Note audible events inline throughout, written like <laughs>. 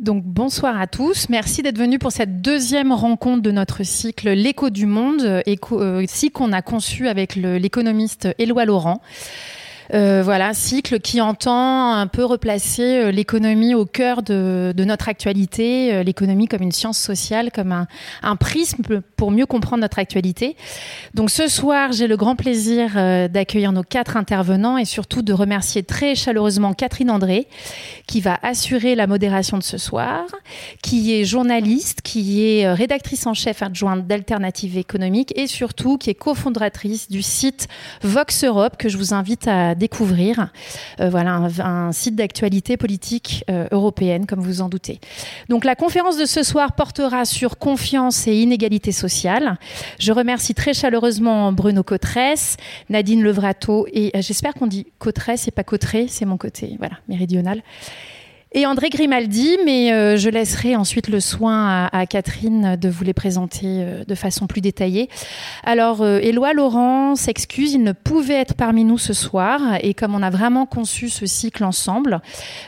Donc bonsoir à tous, merci d'être venus pour cette deuxième rencontre de notre cycle L'écho du monde, écho, euh, cycle qu'on a conçu avec l'économiste Éloi Laurent. Euh, voilà, cycle qui entend un peu replacer euh, l'économie au cœur de, notre actualité, euh, l'économie comme une science sociale, comme un, un, prisme pour mieux comprendre notre actualité. Donc ce soir, j'ai le grand plaisir d'accueillir nos quatre intervenants et surtout de remercier très chaleureusement Catherine André, qui va assurer la modération de ce soir, qui est journaliste, qui est rédactrice en chef adjointe d'Alternative économique et surtout qui est cofondatrice du site Vox Europe que je vous invite à découvrir. Euh, voilà, un, site d'actualité politique euh, européenne, comme vous en doutez. Donc la conférence de ce soir portera sur confiance et inégalité sociale. Je remercie très chaleureusement Bruno Cotresse, Nadine Levrato et euh, j'espère qu'on dit Cotresse et pas Cotré, c'est mon côté voilà, méridional et André Grimaldi, mais euh, je laisserai ensuite le soin à, Catherine de vous les présenter euh, de façon plus détaillée. Alors, euh, Éloi Laurent s'excuse, il ne pouvait être parmi nous ce soir, et comme on a vraiment conçu ce cycle ensemble,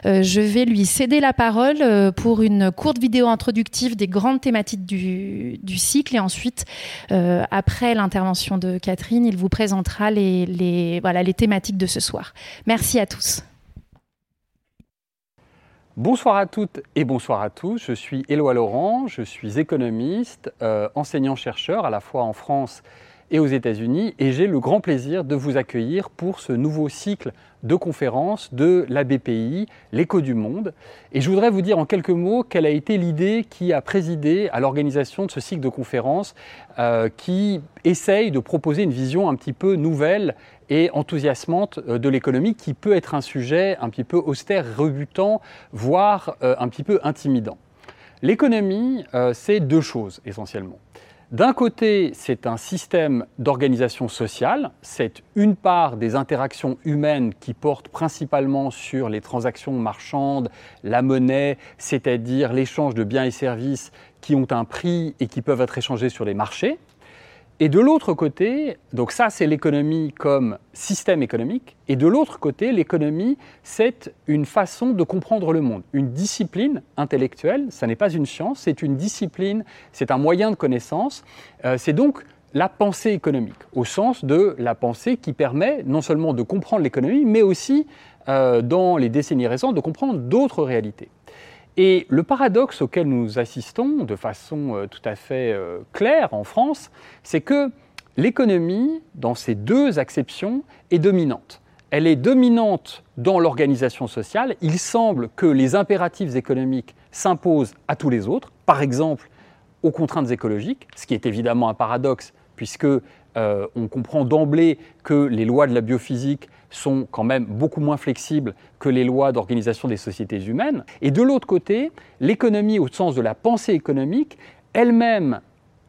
je vais lui céder la parole pour une courte vidéo introductive des grandes thématiques du, du cycle, et ensuite, après l'intervention de Catherine, il vous présentera les, les, voilà, les thématiques de ce soir. Merci à tous. Bonsoir à toutes et bonsoir à tous. Je suis Éloi Laurent, je suis économiste, euh, enseignant-chercheur à la fois en France et aux États-Unis et j'ai le grand plaisir de vous accueillir pour ce nouveau cycle de conférences de la BPI, l'écho du monde. Et je voudrais vous dire en quelques mots quelle a été l'idée qui a présidé à l'organisation de ce cycle de conférences euh, qui essaye de proposer une vision un petit peu nouvelle et enthousiasmante euh, de l'économie qui peut être un sujet un petit peu austère, rebutant, voire euh, un petit peu intimidant. L'économie, euh, c'est deux choses essentiellement. D'un côté, c'est un système d'organisation sociale, c'est une part des interactions humaines qui portent principalement sur les transactions marchandes, la monnaie, c'est-à-dire l'échange de biens et services qui ont un prix et qui peuvent être échangés sur les marchés. Et de l'autre côté, donc ça c'est l'économie comme système économique, et de l'autre côté, l'économie c'est une façon de comprendre le monde, une discipline intellectuelle, ça n'est pas une science, c'est une discipline, c'est un moyen de connaissance, euh, c'est donc la pensée économique, au sens de la pensée qui permet non seulement de comprendre l'économie, mais aussi, euh, dans les décennies récentes, de comprendre d'autres réalités. Et le paradoxe auquel nous assistons de façon euh, tout à fait euh, claire en France, c'est que l'économie, dans ces deux acceptions, est dominante. Elle est dominante dans l'organisation sociale. Il semble que les impératifs économiques s'imposent à tous les autres, par exemple aux contraintes écologiques, ce qui est évidemment un paradoxe puisque euh, on comprend d'emblée que les lois de la biophysique sont quand même beaucoup moins flexibles que les lois d'organisation des sociétés humaines. Et de l'autre côté, l'économie au sens de la pensée économique, elle-même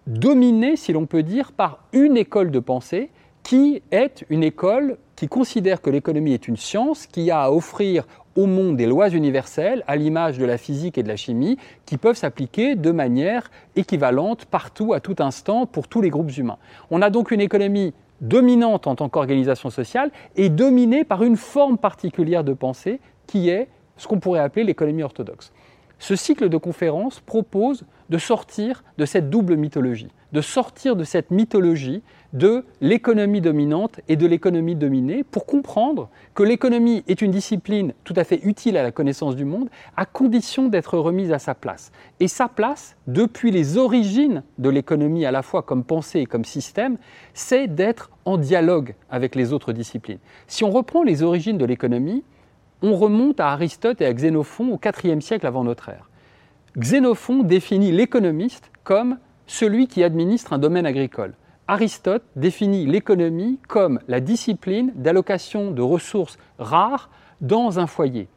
dominée, si l'on peut dire, par une école de pensée qui est une école qui considère que l'économie est une science qui a à offrir au monde des lois universelles, à l'image de la physique et de la chimie, qui peuvent s'appliquer de manière équivalente partout, à tout instant, pour tous les groupes humains. On a donc une économie dominante en tant qu'organisation sociale et dominée par une forme particulière de pensée qui est ce qu'on pourrait appeler l'économie orthodoxe. Ce cycle de conférences propose de sortir de cette double mythologie, de sortir de cette mythologie de l'économie dominante et de l'économie dominée pour comprendre que l'économie est une discipline tout à fait utile à la connaissance du monde à condition d'être remise à sa place. Et sa place, depuis les origines de l'économie à la fois comme pensée et comme système, c'est d'être en dialogue avec les autres disciplines. Si on reprend les origines de l'économie, on remonte à Aristote et à Xénophon au IVe siècle avant notre ère. Xénophon définit l'économiste comme celui qui administre un domaine agricole. Aristote définit l'économie comme la discipline d'allocation de ressources rares dans un foyer.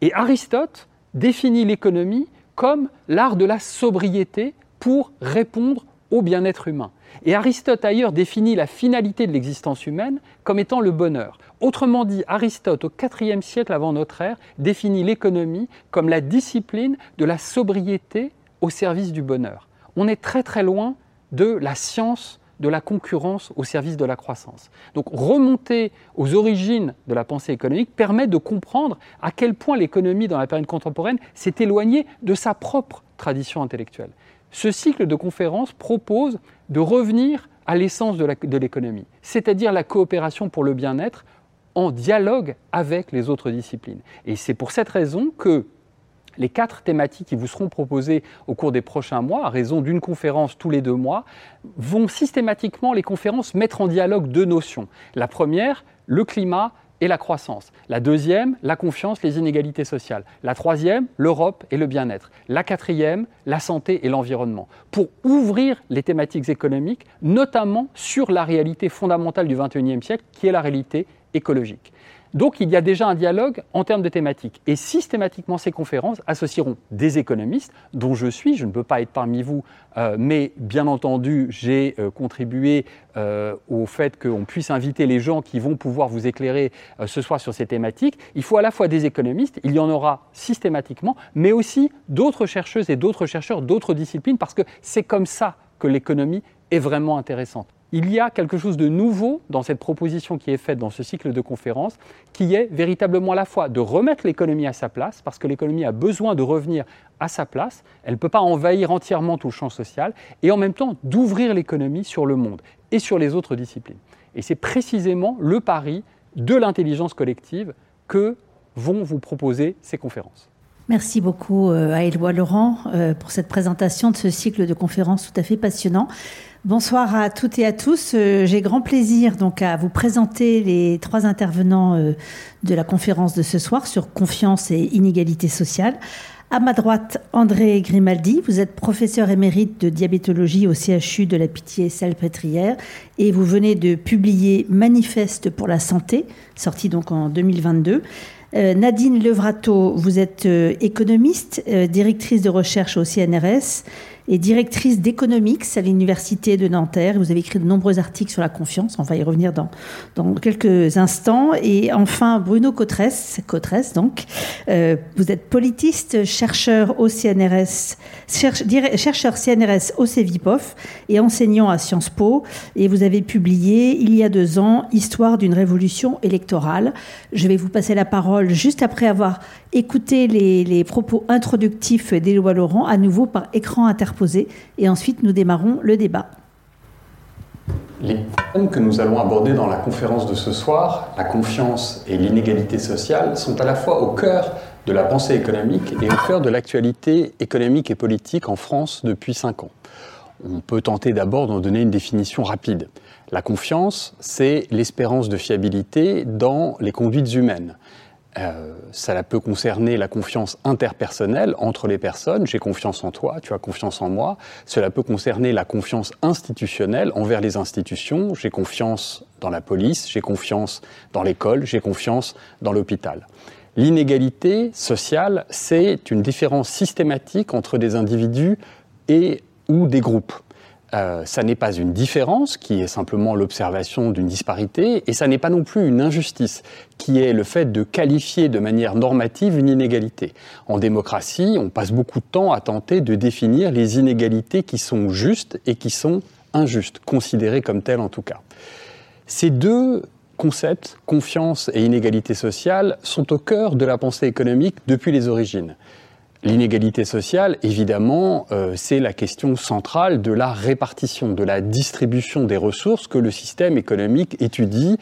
Et Aristote définit l'économie comme l'art de la sobriété pour répondre au bien-être humain. Et Aristote ailleurs définit la finalité de l'existence humaine comme étant le bonheur. Autrement dit, Aristote, au IVe siècle avant notre ère, définit l'économie comme la discipline de la sobriété au service du bonheur. On est très très loin de la science de la concurrence au service de la croissance. Donc remonter aux origines de la pensée économique permet de comprendre à quel point l'économie dans la période contemporaine s'est éloignée de sa propre tradition intellectuelle. Ce cycle de conférences propose de revenir à l'essence de l'économie, c'est-à-dire la coopération pour le bien-être en dialogue avec les autres disciplines. Et c'est pour cette raison que les quatre thématiques qui vous seront proposées au cours des prochains mois, à raison d'une conférence tous les deux mois, vont systématiquement, les conférences, mettre en dialogue deux notions. La première, le climat et la croissance. La deuxième, la confiance, les inégalités sociales. La troisième, l'Europe et le bien-être. La quatrième, la santé et l'environnement. Pour ouvrir les thématiques économiques, notamment sur la réalité fondamentale du XXIe siècle, qui est la réalité écologique. Donc il y a déjà un dialogue en termes de thématiques. Et systématiquement, ces conférences associeront des économistes, dont je suis, je ne peux pas être parmi vous, euh, mais bien entendu, j'ai euh, contribué euh, au fait qu'on puisse inviter les gens qui vont pouvoir vous éclairer ce soir sur ces thématiques. Il faut à la fois des économistes, il y en aura systématiquement, mais aussi d'autres chercheuses et d'autres chercheurs d'autres disciplines, parce que c'est comme ça que l'économie est vraiment intéressante il y a quelque chose de nouveau dans cette proposition qui est faite dans ce cycle de conférences, qui est véritablement à la fois de remettre l'économie à sa place, parce que l'économie a besoin de revenir à sa place, elle ne peut pas envahir entièrement tout le champ social, et en même temps d'ouvrir l'économie sur le monde et sur les autres disciplines. Et c'est précisément le pari de l'intelligence collective que vont vous proposer ces conférences. Merci beaucoup euh, à Éloi Laurent euh, pour cette présentation de ce cycle de conférences tout à fait passionnant. Bonsoir à toutes et à tous. Euh, j'ai grand plaisir donc à vous présenter les trois intervenants de la conférence de ce soir sur confiance et inégalité sociale. À ma droite, André Grimaldi. Vous êtes professeur émérite de diabétologie au CHU de la Pitié-Salpêtrière et vous venez de publier Manifeste pour la santé, sorti donc en 2022. Euh, Nadine Levrato, vous êtes économiste, directrice de recherche au CNRS et directrice d'économics à l'Université de Nanterre. Vous avez écrit de nombreux articles sur la confiance. On va y revenir dans, dans quelques instants. Et enfin, Bruno Cotresse, Cotresse donc. Euh, vous êtes politiste, chercheur au CNRS, chercheur CNRS au CEVIPOF et enseignant à Sciences Po. Et vous avez publié il y a deux ans Histoire d'une révolution électorale. Je vais vous passer la parole juste après avoir écouté les, les propos introductifs d'Éloi Laurent, à nouveau par écran interposé et ensuite nous démarrons le débat. Les thèmes que nous allons aborder dans la conférence de ce soir, la confiance et l'inégalité sociale, sont à la fois au cœur de la pensée économique et au cœur de l'actualité économique et politique en France depuis cinq ans. On peut tenter d'abord d'en donner une définition rapide. La confiance, c'est l'espérance de fiabilité dans les conduites humaines. Euh, ça peut concerner la confiance interpersonnelle entre les personnes. J'ai confiance en toi, tu as confiance en moi. Cela peut concerner la confiance institutionnelle envers les institutions. J'ai confiance dans la police, j'ai confiance dans l'école, j'ai confiance dans l'hôpital. L'inégalité sociale, c'est une différence systématique entre des individus et ou des groupes. Euh, ça n'est pas une différence qui est simplement l'observation d'une disparité, et ça n'est pas non plus une injustice qui est le fait de qualifier de manière normative une inégalité. En démocratie, on passe beaucoup de temps à tenter de définir les inégalités qui sont justes et qui sont injustes, considérées comme telles en tout cas. Ces deux concepts, confiance et inégalité sociale, sont au cœur de la pensée économique depuis les origines. L'inégalité sociale, évidemment, euh, c'est la question centrale de la répartition, de la distribution des ressources que le système économique étudie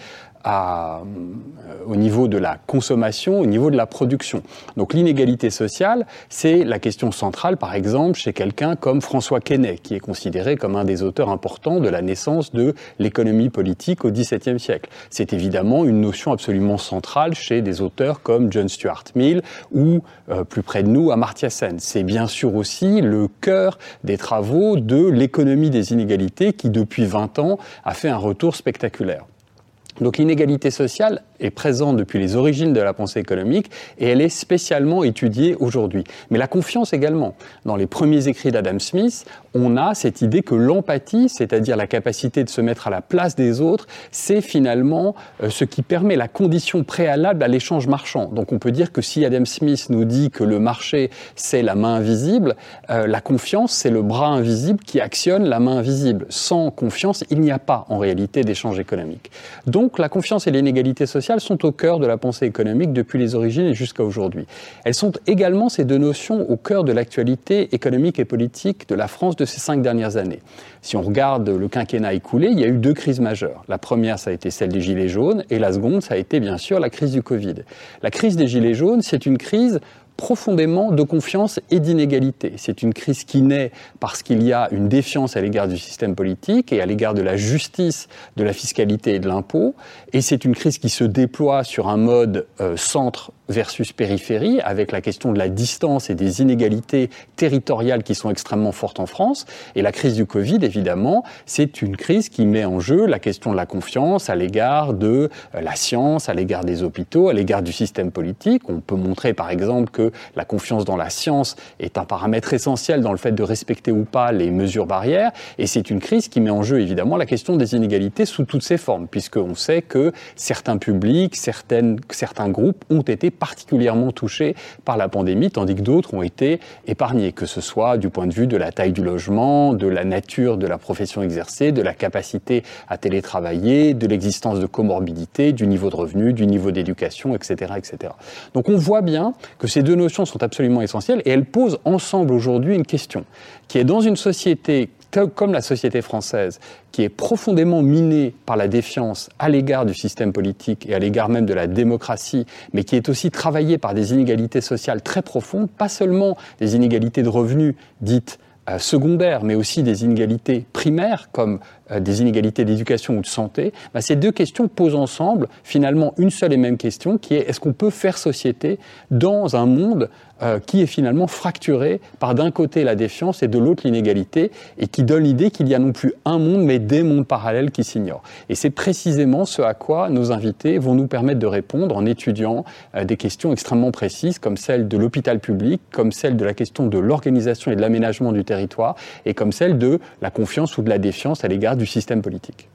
à, euh, au niveau de la consommation, au niveau de la production. Donc l'inégalité sociale, c'est la question centrale, par exemple, chez quelqu'un comme François Quesnay, qui est considéré comme un des auteurs importants de la naissance de l'économie politique au XVIIe siècle. C'est évidemment une notion absolument centrale chez des auteurs comme John Stuart Mill ou, euh, plus près de nous, Amartya Sen. C'est bien sûr aussi le cœur des travaux de l'économie des inégalités qui, depuis 20 ans, a fait un retour spectaculaire. Donc l'inégalité sociale est présente depuis les origines de la pensée économique et elle est spécialement étudiée aujourd'hui. Mais la confiance également. Dans les premiers écrits d'Adam Smith, on a cette idée que l'empathie, c'est-à-dire la capacité de se mettre à la place des autres, c'est finalement euh, ce qui permet la condition préalable à l'échange marchand. Donc on peut dire que si Adam Smith nous dit que le marché, c'est la main invisible, euh, la confiance, c'est le bras invisible qui actionne la main invisible. Sans confiance, il n'y a pas en réalité d'échange économique. Donc donc la confiance et l'inégalité sociale sont au cœur de la pensée économique depuis les origines et jusqu'à aujourd'hui. Elles sont également ces deux notions au cœur de l'actualité économique et politique de la France de ces cinq dernières années. Si on regarde le quinquennat écoulé, il y a eu deux crises majeures. La première, ça a été celle des Gilets jaunes, et la seconde, ça a été bien sûr la crise du Covid. La crise des Gilets jaunes, c'est une crise profondément de confiance et d'inégalité. C'est une crise qui naît parce qu'il y a une défiance à l'égard du système politique et à l'égard de la justice, de la fiscalité et de l'impôt. Et c'est une crise qui se déploie sur un mode euh, centre versus périphérie, avec la question de la distance et des inégalités territoriales qui sont extrêmement fortes en France. Et la crise du Covid, évidemment, c'est une crise qui met en jeu la question de la confiance à l'égard de euh, la science, à l'égard des hôpitaux, à l'égard du système politique. On peut montrer, par exemple, que la confiance dans la science est un paramètre essentiel dans le fait de respecter ou pas les mesures barrières. Et c'est une crise qui met en jeu, évidemment, la question des inégalités sous toutes ses formes, puisqu'on sait que certains publics, certaines, certains groupes ont été particulièrement touchés par la pandémie, tandis que d'autres ont été épargnés, que ce soit du point de vue de la taille du logement, de la nature de la profession exercée, de la capacité à télétravailler, de l'existence de comorbidité, du niveau de revenu, du niveau d'éducation, etc., etc. Donc on voit bien que ces deux notions sont absolument essentielles et elles posent ensemble aujourd'hui une question qui est dans une société comme la société française, qui est profondément minée par la défiance à l'égard du système politique et à l'égard même de la démocratie, mais qui est aussi travaillée par des inégalités sociales très profondes, pas seulement des inégalités de revenus dites euh, secondaires, mais aussi des inégalités primaires comme des inégalités d'éducation ou de santé, bah, ces deux questions posent ensemble finalement une seule et même question qui est est-ce qu'on peut faire société dans un monde euh, qui est finalement fracturé par d'un côté la défiance et de l'autre l'inégalité et qui donne l'idée qu'il y a non plus un monde mais des mondes parallèles qui s'ignorent. Et c'est précisément ce à quoi nos invités vont nous permettre de répondre en étudiant euh, des questions extrêmement précises comme celle de l'hôpital public, comme celle de la question de l'organisation et de l'aménagement du territoire et comme celle de la confiance ou de la défiance à l'égard du système politique.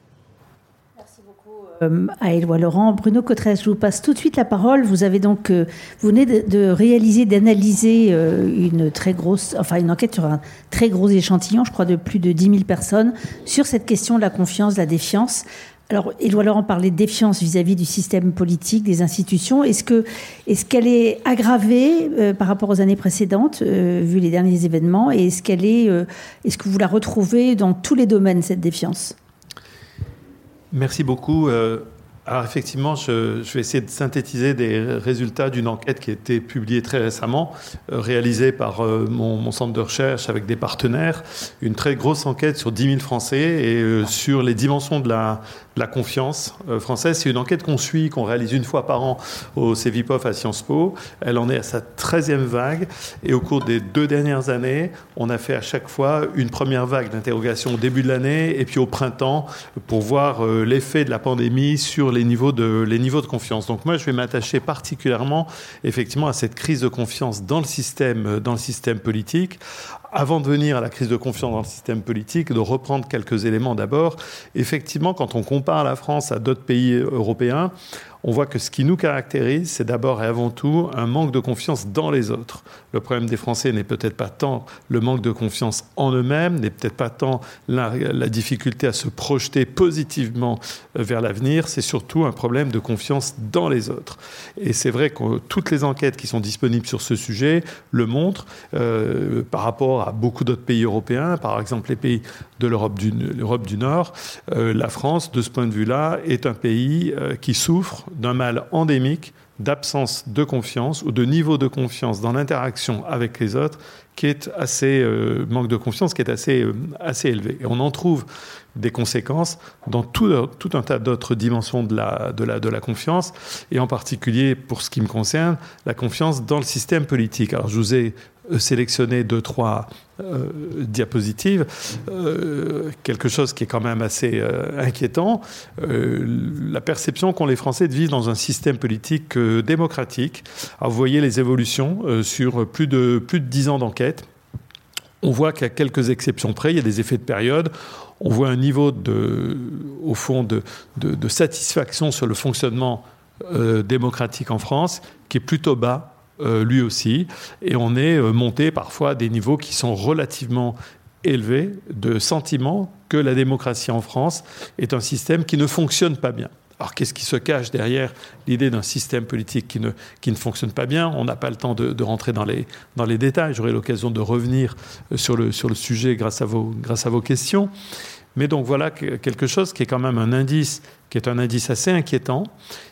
Merci beaucoup euh, à Éloi Laurent. Bruno Cotresse, je vous passe tout de suite la parole. Vous avez donc, euh, vous venez de, réaliser, d'analyser euh, une très grosse, enfin une enquête sur un très gros échantillon, je crois de plus de 10 000 personnes, sur cette question de la confiance, de la défiance. Alors, Éloi Laurent parlait de défiance vis-à-vis du système politique, des institutions. Est-ce que, est-ce qu'elle est aggravée par rapport aux années précédentes, vu les derniers événements, et est, est-ce que vous la retrouvez dans tous les domaines cette défiance? Merci beaucoup. Alors effectivement, je, vais essayer de synthétiser des résultats d'une enquête qui a été publiée très récemment, euh, réalisée par euh, mon, centre de recherche avec des partenaires, une très grosse enquête sur 10 000 Français et euh, sur les dimensions de la, la confiance française. C'est une enquête qu'on suit, qu'on réalise une fois par an au CEVIPOF à Sciences Po. Elle en est à sa 13e vague et au cours des deux dernières années, on a fait à chaque fois une première vague d'interrogation au début de l'année et puis au printemps pour voir l'effet de la pandémie sur les niveaux de, les niveaux de confiance. Donc moi, je vais m'attacher particulièrement effectivement à cette crise de confiance dans le système, dans le système politique. Avant de venir à la crise de confiance dans le système politique, de reprendre quelques éléments d'abord. Effectivement, quand on compare la France à d'autres pays européens, on voit que ce qui nous caractérise, c'est d'abord et avant tout un manque de confiance dans les autres. Le problème des Français n'est peut-être pas tant le manque de confiance en eux-mêmes, n'est peut-être pas tant la, difficulté à se projeter positivement euh, vers l'avenir, c'est surtout un problème de confiance dans les autres. Et c'est vrai que toutes les enquêtes qui sont disponibles sur ce sujet le montrent euh, par rapport à beaucoup d'autres pays européens, par exemple les pays de l'Europe du, Nord. Euh, la France, de ce point de vue-là, est un pays qui souffre d'un mal endémique d'absence de confiance ou de niveau de confiance dans l'interaction avec les autres qui est assez euh, manque de confiance qui est assez euh, assez élevé. Et on en trouve des conséquences dans tout, tout un tas d'autres dimensions de la, de, la, de la confiance et en particulier pour ce qui me concerne la confiance dans le système politique. Alors je vous ai sélectionné deux, trois diapositives. quelque chose qui est quand même assez inquiétant. la perception qu'ont les Français de vivre dans un système politique démocratique. Alors, vous voyez les évolutions sur plus de, plus de 10 ans d'enquête. On voit qu'à quelques exceptions près, il y a des effets de période. On voit un niveau de, au fond de, de, satisfaction sur le fonctionnement euh, démocratique en France qui est plutôt bas, euh, lui aussi. Et on est euh, monté parfois à des niveaux qui sont relativement élevés de sentiment que la démocratie en France est un système qui ne fonctionne pas bien. Alors qu'est-ce qui se cache derrière l'idée d'un système politique qui ne, qui ne fonctionne pas bien? On n'a pas le temps de, rentrer dans les, dans les détails. J'aurai l'occasion de revenir euh, sur le, sur le sujet grâce à, vos, grâce à vos questions. Mais donc voilà quelque chose qui est quand même un indice, qui est un indice assez inquiétant,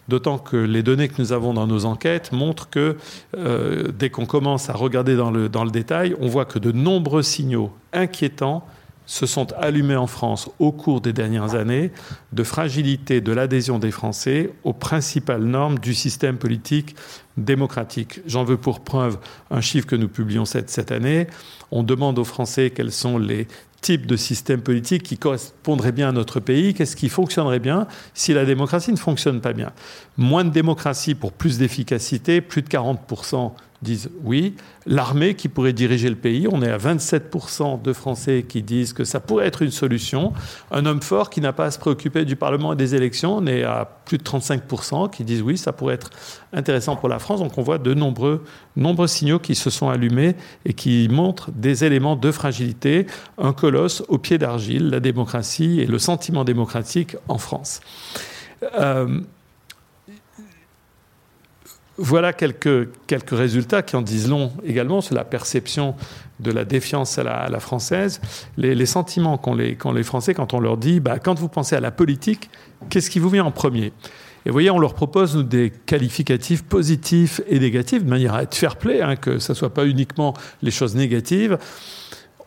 d'autant que les données que nous avons dans nos enquêtes montrent que euh, dès qu'on commence à regarder dans le, dans le détail, on voit que de nombreux signaux inquiétants se sont allumés en France au cours des dernières années de fragilité de l'adhésion des Français aux principales normes du système politique démocratique. J'en veux pour preuve un chiffre que nous publions cette, année. On demande aux Français quels sont les types de systèmes politiques qui correspondraient bien à notre pays, qu'est-ce qui fonctionnerait bien si la démocratie ne fonctionne pas bien. Moins de démocratie pour plus d'efficacité, plus de 40% disent oui. L'armée qui pourrait diriger le pays, on est à 27% de Français qui disent que ça pourrait être une solution. Un homme fort qui n'a pas à se préoccuper du Parlement et des élections, on est à plus de 35% qui disent oui, ça pourrait être intéressant pour la France. Donc on voit de nombreux, nombreux signaux qui se sont allumés et qui montrent des éléments de fragilité. Un colosse au pied d'argile, la démocratie et le sentiment démocratique en France. Euh, voilà quelques, quelques résultats qui en disent long également sur la perception de la défiance à la, française, les, sentiments qu'ont les, les, Français quand on leur dit bah, quand vous pensez à la politique, qu'est-ce qui vous vient en premier? Et vous voyez, on leur propose des qualificatifs positifs et négatifs de manière à être fair-play, hein, que ce ne soit pas uniquement les choses négatives.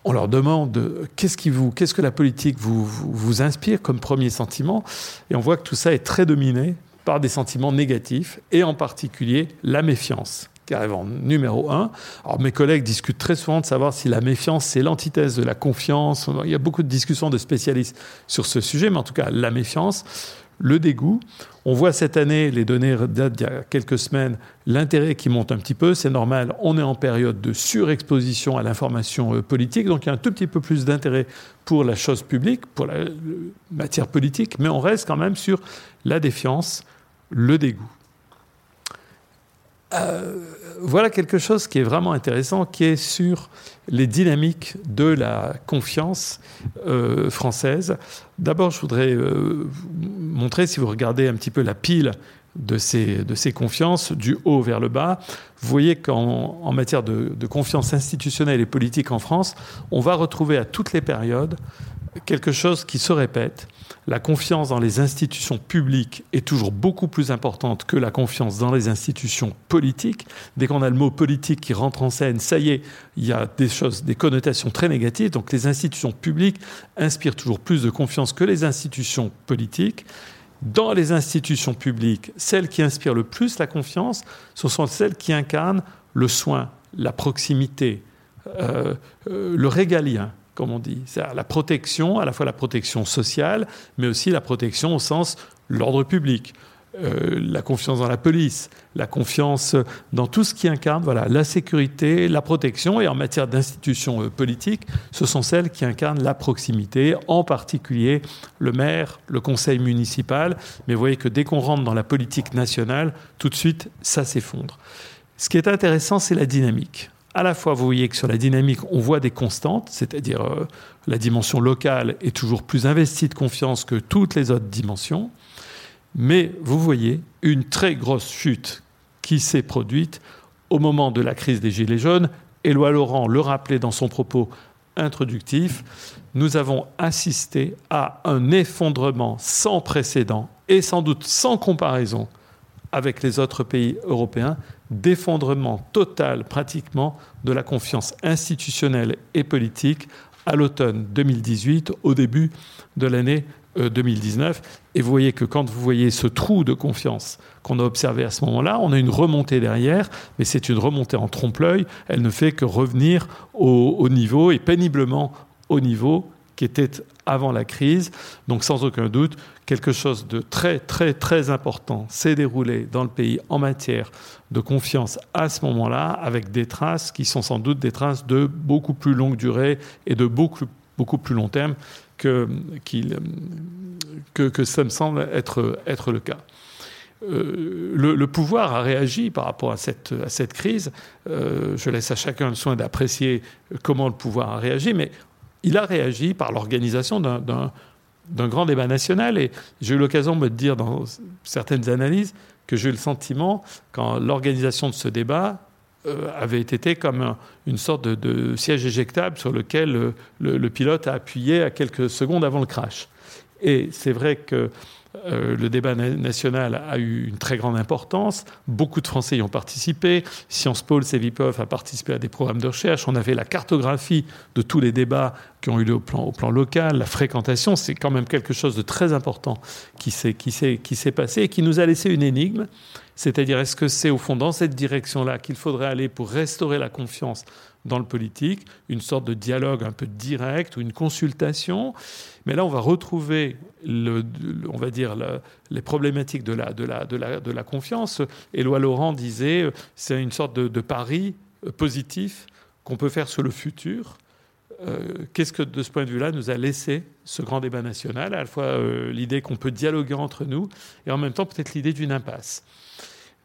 On leur demande qu'est-ce qui vous, qu'est-ce que la politique vous, vous inspire comme premier sentiment, et on voit que tout ça est très dominé des sentiments négatifs, et en particulier la méfiance, qui arrive en numéro un. Alors mes collègues discutent très souvent de savoir si la méfiance, c'est l'antithèse de la confiance. Il y a beaucoup de discussions de spécialistes sur ce sujet, mais en tout cas, la méfiance, le dégoût. On voit cette année, les données datent d'il y a quelques semaines, l'intérêt qui monte un petit peu, c'est normal, on est en période de surexposition à l'information euh, politique, donc il y a un tout petit peu plus d'intérêt pour la chose publique, pour la matière politique, mais on reste quand même sur la défiance, le dégoût. Euh, voilà quelque chose qui est vraiment intéressant, qui est sur les dynamiques de la confiance euh, française. D'abord, je voudrais euh, montrer, si vous regardez un petit peu la pile de ces, confiances, du haut vers le bas, vous voyez qu'en matière de confiance institutionnelle et politique en France, on va retrouver à toutes les périodes quelque chose qui se répète. La confiance dans les institutions publiques est toujours beaucoup plus importante que la confiance dans les institutions politiques. Dès qu'on a le mot politique qui rentre en scène, ça y est, il y a des choses, des connotations très négatives. Donc les institutions publiques inspirent toujours plus de confiance que les institutions politiques. Dans les institutions publiques, celles qui inspirent le plus la confiance, ce sont celles qui incarnent le soin, la proximité, euh, euh, le régalien, comme on dit. C'est la protection, à la fois la protection sociale, mais aussi la protection au sens l'ordre public. Euh, la confiance dans la police, la confiance dans tout ce qui incarne voilà, la sécurité, la protection, et en matière d'institutions euh, politiques, ce sont celles qui incarnent la proximité, en particulier le maire, le conseil municipal. Mais vous voyez que dès qu'on rentre dans la politique nationale, tout de suite, ça s'effondre. Ce qui est intéressant, c'est la dynamique à la fois, vous voyez que sur la dynamique, on voit des constantes, c'est-à-dire euh, la dimension locale est toujours plus investie de confiance que toutes les autres dimensions, mais vous voyez une très grosse chute qui s'est produite au moment de la crise des Gilets jaunes. Éloi Laurent le rappelait dans son propos introductif, nous avons assisté à un effondrement sans précédent et sans doute sans comparaison avec les autres pays européens d'effondrement total pratiquement de la confiance institutionnelle et politique à l'automne 2018, au début de l'année 2019. Et vous voyez que quand vous voyez ce trou de confiance qu'on a observé à ce moment-là, on a une remontée derrière, mais c'est une remontée en trompe-l'œil. Elle ne fait que revenir au, niveau et péniblement au niveau qui était avant la crise. Donc sans aucun doute, quelque chose de très très très important s'est déroulé dans le pays en matière de confiance à ce moment-là, avec des traces qui sont sans doute des traces de beaucoup plus longue durée et de beaucoup, beaucoup plus long terme que, que, ça me semble être, être le cas. Euh, le, pouvoir a réagi par rapport à cette, à cette crise. Euh, je laisse à chacun le soin d'apprécier comment le pouvoir a réagi, mais il a réagi par l'organisation d'un grand débat national. Et j'ai eu l'occasion de me dire dans certaines analyses que j'ai eu le sentiment, quand l'organisation de ce débat euh, avait été comme une sorte de, siège éjectable sur lequel le, pilote a appuyé à quelques secondes avant le crash. Et c'est vrai que euh, le débat national a eu une très grande importance. Beaucoup de Français y ont participé. Sciences Po, le CEVIPOF a participé à des programmes de recherche. On avait la cartographie de tous les débats qui ont eu lieu au plan, local. La fréquentation, c'est quand même quelque chose de très important qui s'est passé et qui nous a laissé une énigme. C'est-à-dire, est-ce que c'est au fond dans cette direction-là qu'il faudrait aller pour restaurer la confiance dans le politique, une sorte de dialogue un peu direct ou une consultation. Mais là, on va retrouver, on va dire, les problématiques de la, confiance. Éloi Laurent disait, c'est une sorte de, pari positif qu'on peut faire sur le futur. Euh, qu'est-ce que, de ce point de vue-là, nous a laissé ce grand débat national À la fois euh, l'idée qu'on peut dialoguer entre nous et en même temps peut-être l'idée d'une impasse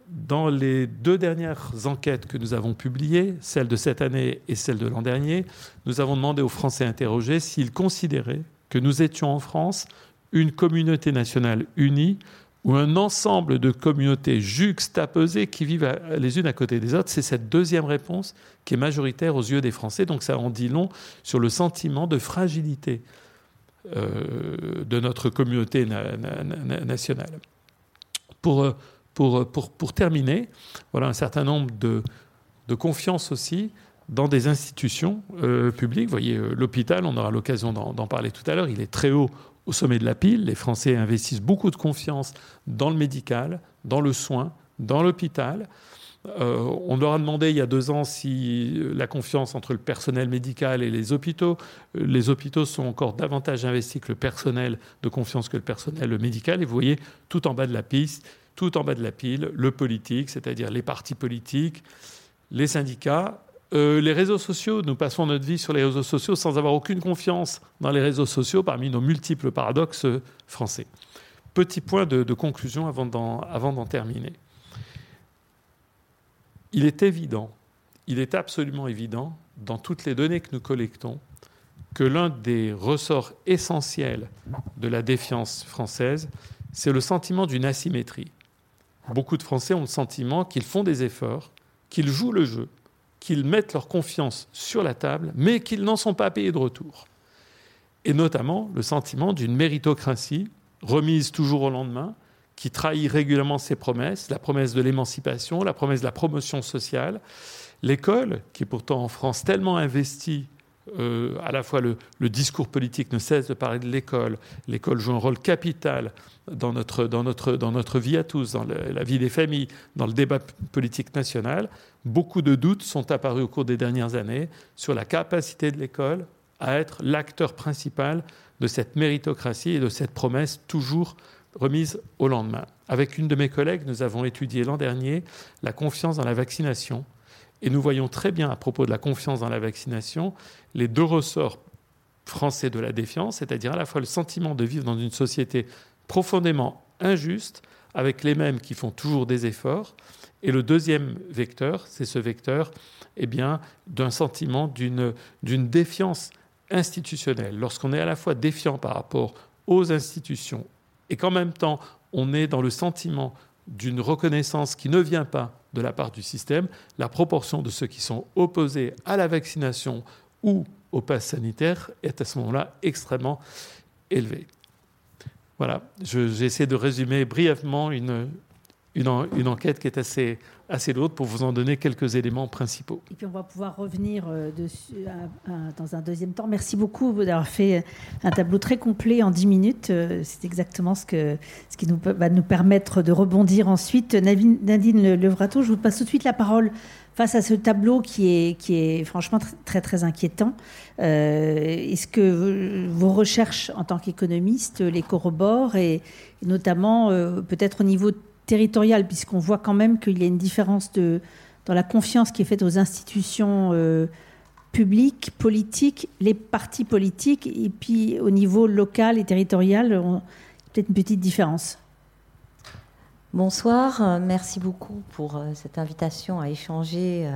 dans les deux dernières enquêtes que nous avons publiées, celle de cette année et celle de l'an dernier, nous avons demandé aux Français interrogés s'ils considéraient que nous étions en France une communauté nationale unie ou un ensemble de communautés juxtaposées qui vivent les unes à côté des autres. C'est cette deuxième réponse qui est majoritaire aux yeux des Français. Donc ça en dit long sur le sentiment de fragilité euh, de notre communauté nationale. Pour euh, pour, pour, terminer, voilà un certain nombre de, confiance aussi dans des institutions euh, publiques. Vous voyez, euh, l'hôpital, on aura l'occasion d'en parler tout à l'heure, il est très haut au sommet de la pile. Les Français investissent beaucoup de confiance dans le médical, dans le soin, dans l'hôpital. Euh, on leur a demandé il y a deux ans si la confiance entre le personnel médical et les hôpitaux. Les hôpitaux sont encore davantage investis que le personnel de confiance que le personnel médical. Et vous voyez, tout en bas de la piste, tout en bas de la pile, le politique, c'est-à-dire les partis politiques, les syndicats, euh, les réseaux sociaux. Nous passons notre vie sur les réseaux sociaux sans avoir aucune confiance dans les réseaux sociaux parmi nos multiples paradoxes français. Petit point de, conclusion avant d'en terminer. Il est évident, il est absolument évident, dans toutes les données que nous collectons, que l'un des ressorts essentiels de la défiance française, c'est le sentiment d'une asymétrie beaucoup de Français ont le sentiment qu'ils font des efforts, qu'ils jouent le jeu, qu'ils mettent leur confiance sur la table, mais qu'ils n'en sont pas payés de retour. Et notamment le sentiment d'une méritocratie remise toujours au lendemain, qui trahit régulièrement ses promesses, la promesse de l'émancipation, la promesse de la promotion sociale. L'école, qui est pourtant en France tellement investie euh, à la fois le, discours politique ne cesse de parler de l'école. L'école joue un rôle capital dans notre, dans notre, dans notre vie à tous, dans la vie des familles, dans le débat politique national. Beaucoup de doutes sont apparus au cours des dernières années sur la capacité de l'école à être l'acteur principal de cette méritocratie et de cette promesse toujours remise au lendemain. Avec une de mes collègues, nous avons étudié l'an dernier la confiance dans la vaccination et nous voyons très bien, à propos de la confiance dans la vaccination, les deux ressorts français de la défiance, c'est-à-dire à la fois le sentiment de vivre dans une société profondément injuste, avec les mêmes qui font toujours des efforts, et le deuxième vecteur, c'est ce vecteur eh bien, d'un sentiment d'une, d'une défiance institutionnelle. Lorsqu'on est à la fois défiant par rapport aux institutions et qu'en même temps on est dans le sentiment d'une reconnaissance qui ne vient pas de la part du système, la proportion de ceux qui sont opposés à la vaccination ou au pass sanitaire est à ce moment-là extrêmement élevée. Voilà, j'essaie de résumer brièvement une, une, enquête qui est assez, assez lourde pour vous en donner quelques éléments principaux. Et puis on va pouvoir revenir euh, dans un deuxième temps. Merci beaucoup d'avoir fait un tableau très complet en 10 minutes. Euh, c'est exactement ce, que, ce qui va nous permettre de rebondir ensuite. Nadine Levrato, je vous passe tout de suite la parole face à ce tableau qui est, franchement très inquiétant. Euh, est-ce que vos recherches en tant qu'économiste les corroborent et, notamment peut-être au niveau territoriale, puisqu'on voit quand même qu'il y a une différence dans la confiance qui est faite aux institutions euh, publiques, politiques, les partis politiques, et puis au niveau local et territorial, peut-être une petite différence. Bonsoir, euh, merci beaucoup pour euh, cette invitation à échanger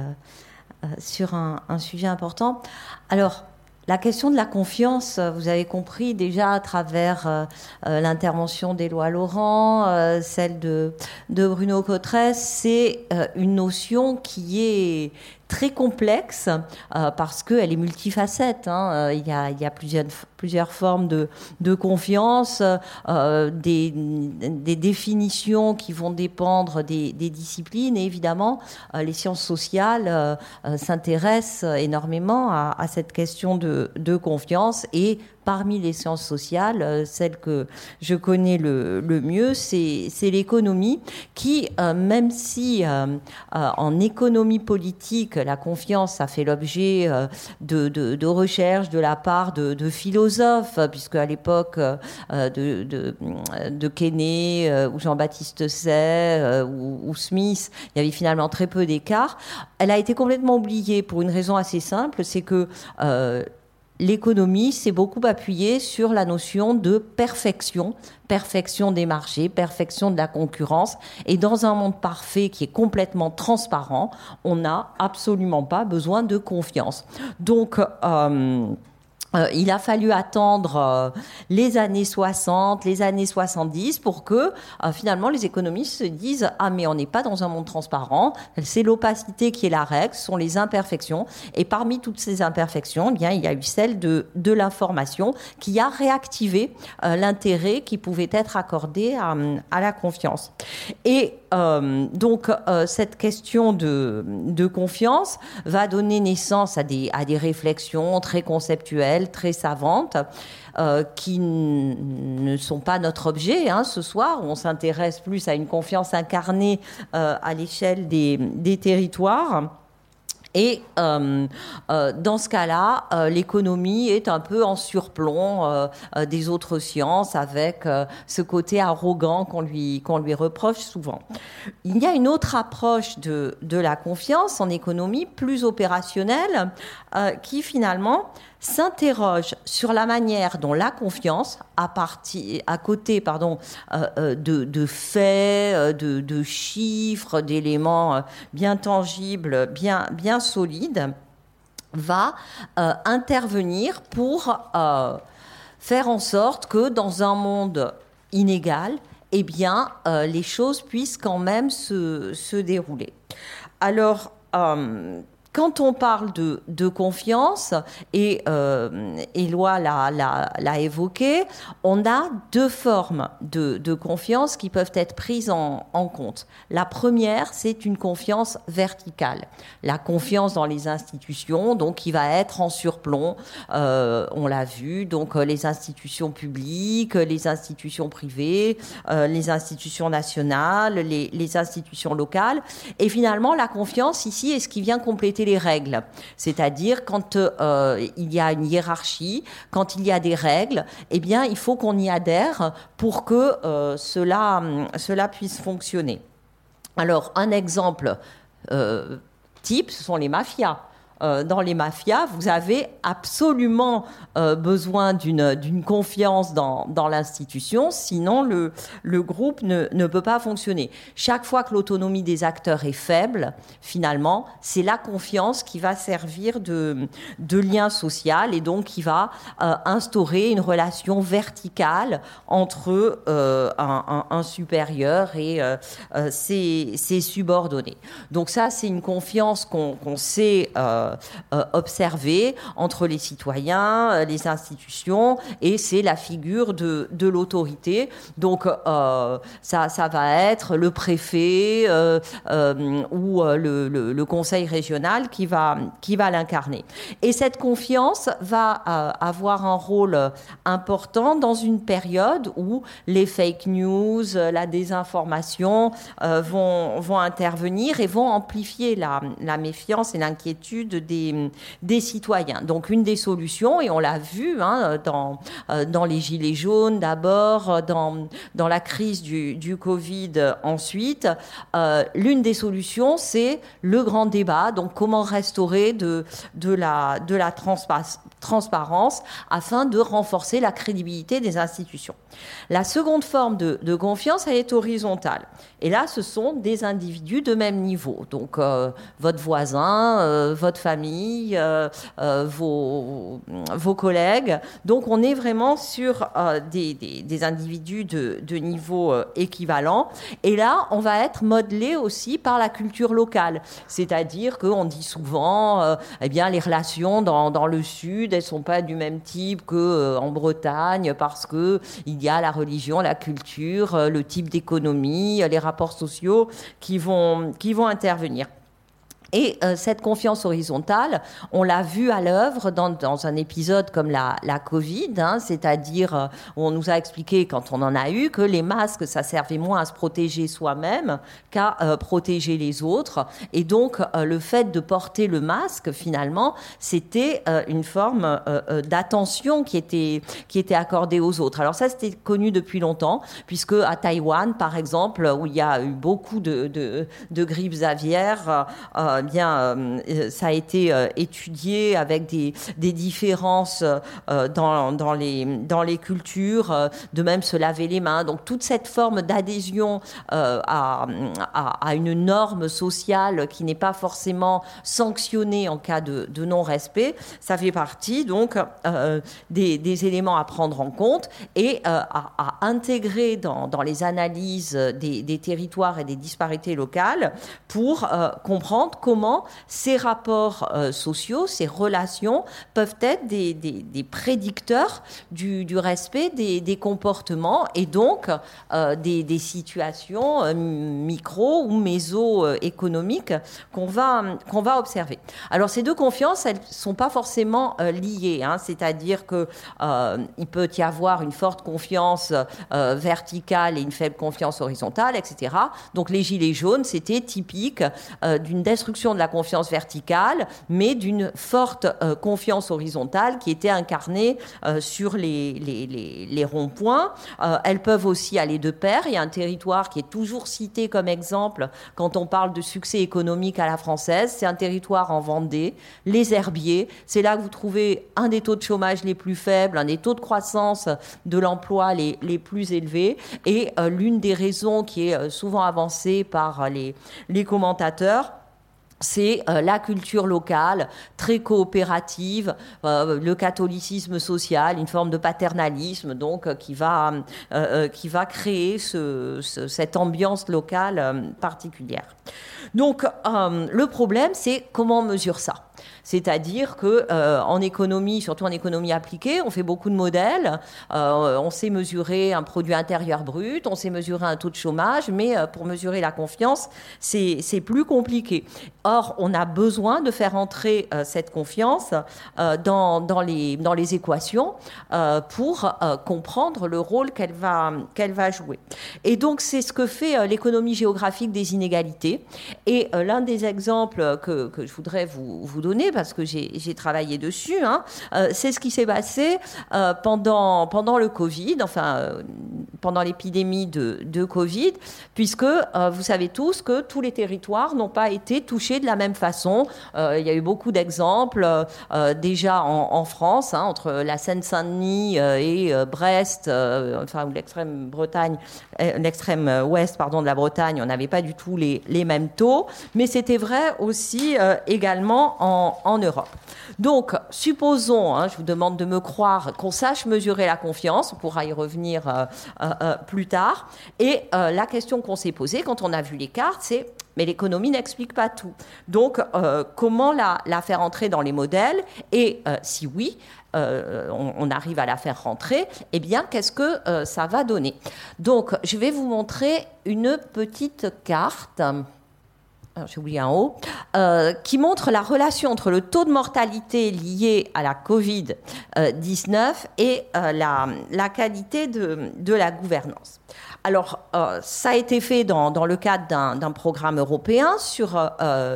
sur un, sujet important. Alors, la question de la confiance, euh, vous avez compris déjà à travers euh, euh, l'intervention d'Éloi Laurent, celle de, de Bruno Cotresse, c'est une notion qui est très complexe euh, parce qu'elle est multifacette. Hein. Euh, il, y a, il y a plusieurs, plusieurs formes de, de confiance, euh, des, des, définitions qui vont dépendre des, des disciplines et évidemment les sciences sociales s'intéressent énormément à, à, cette question de, de confiance et parmi les sciences sociales, euh, celle que je connais le, mieux, c'est l'économie, qui, euh, même si euh, en économie politique, la confiance a fait l'objet de, recherches de la part de, philosophes, puisque à l'époque de, de, ou Jean-Baptiste Say ou, ou, Smith, il y avait finalement très peu d'écart. Elle a été complètement oubliée pour une raison assez simple, c'est que l'économie s'est beaucoup appuyée sur la notion de perfection, perfection des marchés, perfection de la concurrence. Et dans un monde parfait qui est complètement transparent, on n'a absolument pas besoin de confiance. Donc, euh, euh, il a fallu attendre euh, les années 60, les années 70 pour que euh, finalement les économistes se disent ah mais on n'est pas dans un monde transparent, c'est l'opacité qui est la règle, ce sont les imperfections et parmi toutes ces imperfections, eh bien il y a eu celle de de l'information qui a réactivé l'intérêt qui pouvait être accordé à, à la confiance. Et donc cette question de de confiance va donner naissance à des à des réflexions très conceptuelles très savantes, euh, qui ne sont pas notre objet hein, ce soir. On s'intéresse plus à une confiance incarnée euh, à l'échelle des, territoires. Et euh, dans ce cas-là, l'économie est un peu en surplomb des autres sciences avec ce côté arrogant qu'on lui, lui reproche souvent. Il y a une autre approche de, de la confiance en économie, plus opérationnelle, qui finalement s'interroge sur la manière dont la confiance, à, côté pardon, de, de faits, de, de chiffres, d'éléments bien tangibles, bien, bien solide va euh, intervenir pour euh, faire en sorte que dans un monde inégal, eh euh, les choses puissent quand même se, se dérouler. Alors, quand on parle de, confiance, et euh, l'a évoqué, on a deux formes de, confiance qui peuvent être prises en, compte. La première, c'est une confiance verticale. La confiance dans les institutions, donc qui va être en surplomb, euh, on l'a vu, donc euh, les institutions publiques, les institutions privées, euh, les institutions nationales, les, les institutions locales. Et finalement, la confiance ici est ce qui vient compléter les règles. C'est-à-dire quand euh, il y a une hiérarchie, quand il y a des règles, eh bien, il faut qu'on y adhère pour que euh, cela, cela puisse fonctionner. Alors, un exemple euh, type, ce sont les mafias. Euh, dans les mafias, vous avez absolument euh, besoin d'une confiance dans, dans l'institution, sinon le, le groupe ne, ne peut pas fonctionner. Chaque fois que l'autonomie des acteurs est faible, finalement, c'est la confiance qui va servir de, de lien social et donc qui va euh, instaurer une relation verticale entre un, un, supérieur et ses, ses, subordonnés. Donc ça, c'est une confiance qu'on qu sait observée entre les citoyens, les institutions, et c'est la figure de, l'autorité. Donc ça, va être le préfet ou le, conseil régional qui va, l'incarner. Et cette confiance va avoir un rôle important dans une période où les fake news, la désinformation vont, intervenir et vont amplifier la méfiance et l'inquiétude des, des citoyens. Donc une des solutions, et on l'a vu hein, dans, dans les Gilets jaunes d'abord, dans, dans la crise du, du Covid ensuite, euh, l'une des solutions, c'est le grand débat, donc comment restaurer de, de la, de la transparence afin de renforcer la crédibilité des institutions. La seconde forme de, confiance, elle est horizontale. Et là, ce sont des individus de même niveau. Donc, euh, votre voisin, euh, votre famille, euh, vos, vos, collègues. Donc, on est vraiment sur des, des, individus de, niveau équivalent. Et là, on va être modelé aussi par la culture locale. C'est-à-dire qu'on dit souvent, eh bien, les relations dans, le Sud, elles sont pas du même type qu'en Bretagne parce que il y a la religion, la culture, le type d'économie, les rapports sociaux qui vont intervenir. Et euh, cette confiance horizontale, on l'a vu à l'œuvre dans, dans, un épisode comme la, la Covid, hein, c'est-à-dire euh, on nous a expliqué quand on en a eu que les masques, ça servait moins à se protéger soi-même qu'à euh, protéger les autres. Et donc le fait de porter le masque, finalement, c'était une forme d'attention qui était, qui était accordée aux autres. Alors ça, c'était connu depuis longtemps, puisque à Taïwan, par exemple, où il y a eu beaucoup de, de, de grippes aviaires, eh bien, euh, ça a été euh, étudié avec des, des différences euh, dans, dans, les, dans les cultures, de même se laver les mains. Donc toute cette forme d'adhésion à, à, une norme sociale qui n'est pas forcément sanctionnée en cas de, non-respect, ça fait partie donc des, des, éléments à prendre en compte et à, intégrer dans, dans les analyses des, des, territoires et des disparités locales pour comprendre comment ces rapports euh, sociaux, ces relations peuvent être des, prédicteurs du, respect des, comportements et donc euh, des, situations euh, micro ou méso-économiques qu'on va, va observer. Alors ces deux confiances, elles ne sont pas forcément liées, hein, c'est-à-dire qu'il euh, peut y avoir une forte confiance verticale et une faible confiance horizontale, etc. Donc les gilets jaunes, c'était typique d'une destruction de la confiance verticale, mais d'une forte euh, confiance horizontale qui était incarnée euh, sur les, les, les, ronds-points. Euh, elles peuvent aussi aller de pair. Il y a un territoire qui est toujours cité comme exemple quand on parle de succès économique à la française. C'est un territoire en Vendée, les herbiers. C'est là que vous trouvez un des taux de chômage les plus faibles, un des taux de croissance de l'emploi les, les plus élevés. Et l'une des raisons qui est souvent avancée par les, les commentateurs, c'est euh, la culture locale, très coopérative, euh, le catholicisme social, une forme de paternalisme, donc euh, qui va euh, qui va créer ce, ce, cette ambiance locale particulière. Donc le problème, c'est comment on mesure ça. C'est-à-dire que euh, en économie, surtout en économie appliquée, on fait beaucoup de modèles. Euh, on sait mesurer un produit intérieur brut, on sait mesurer un taux de chômage, mais euh, pour mesurer la confiance, c'est plus compliqué. Or, on a besoin de faire entrer cette confiance dans, les, équations pour comprendre le rôle qu'elle va, jouer. Et donc, c'est ce que fait l'économie géographique des inégalités. Et l'un des exemples que, je voudrais vous donner, parce que j'ai travaillé dessus, hein, c'est ce qui s'est passé pendant, pendant le Covid, enfin, pendant l'épidémie de, Covid, puisque vous savez tous que tous les territoires n'ont pas été touchés de la même façon. Euh, il y a eu beaucoup d'exemples euh, déjà en, France, hein, entre la Seine-Saint-Denis euh, et Brest, enfin l'extrême Bretagne, l'extrême ouest pardon de la Bretagne, on n'avait pas du tout les, les mêmes taux, mais c'était vrai aussi également en, en Europe. Donc, supposons, hein, je vous demande de me croire, qu'on sache mesurer la confiance, on pourra y revenir euh, euh, plus tard. Et euh, la question qu'on s'est posée quand on a vu les cartes, c'est mais l'économie n'explique pas tout. Donc, comment la, faire entrer dans les modèles Et si oui, on, on, arrive à la faire rentrer, eh bien, qu'est-ce que ça va donner? Donc, je vais vous montrer une petite carte j'ai oublié un haut, euh, qui montre la relation entre le taux de mortalité lié à la Covid-19 et euh, la, la, qualité de, de, la gouvernance. Alors, euh, ça a été fait dans, dans le cadre d'un programme européen sur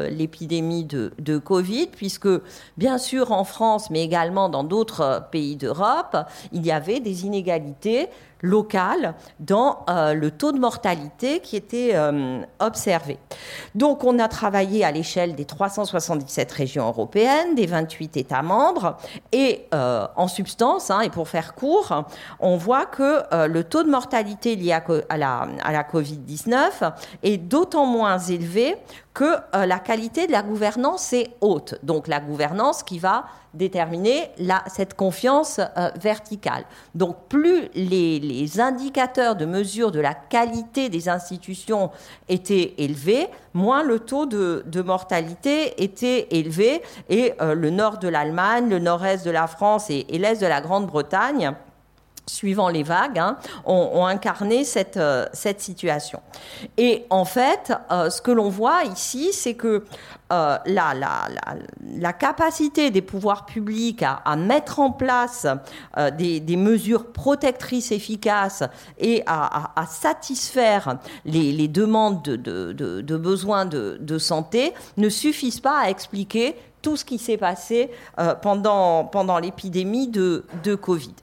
l'épidémie de, de, Covid, puisque bien sûr en France, mais également dans d'autres pays d'Europe, il y avait des inégalités local dans euh, le taux de mortalité qui était euh, observé. Donc on a travaillé à l'échelle des 377 régions européennes, des 28 États membres, et euh, en substance, hein, et pour faire court, on voit que le taux de mortalité lié à, la, à la Covid-19 est d'autant moins élevé que la qualité de la gouvernance est haute. Donc la gouvernance qui va déterminer cette confiance euh, verticale. Donc plus les, indicateurs de mesure de la qualité des institutions étaient élevés, moins le taux de, mortalité était élevé. Et euh, le nord de l'Allemagne, le nord-est de la France et l'est de la Grande-Bretagne suivant les vagues, hein, ont, incarné cette, euh, cette situation. Et en fait, euh, ce que l'on voit ici, c'est que euh, la, capacité des pouvoirs publics à, mettre en place des, mesures protectrices efficaces et à, satisfaire les, demandes de, besoins de, santé ne suffisent pas à expliquer tout ce qui s'est passé pendant, l'épidémie de Covid.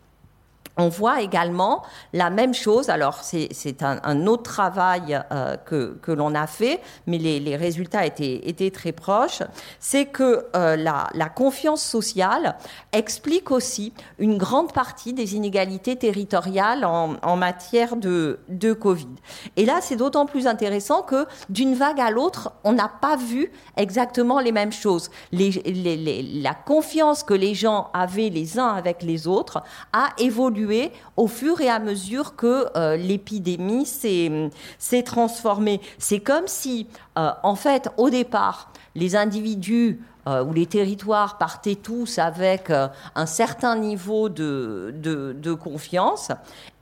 On voit également la même chose, alors c'est un, autre travail euh, que, que l'on a fait, mais les, résultats étaient, étaient, très proches, c'est que euh, la, confiance sociale explique aussi une grande partie des inégalités territoriales en, matière de, de, Covid. Et là, c'est d'autant plus intéressant que d'une vague à l'autre, on n'a pas vu exactement les mêmes choses. La confiance que les gens avaient les uns avec les autres a évolué au fur et à mesure que euh, l'épidémie s'est transformée. C'est comme si, euh, en fait, au départ, les individus euh, ou les territoires partaient tous avec un certain niveau de, confiance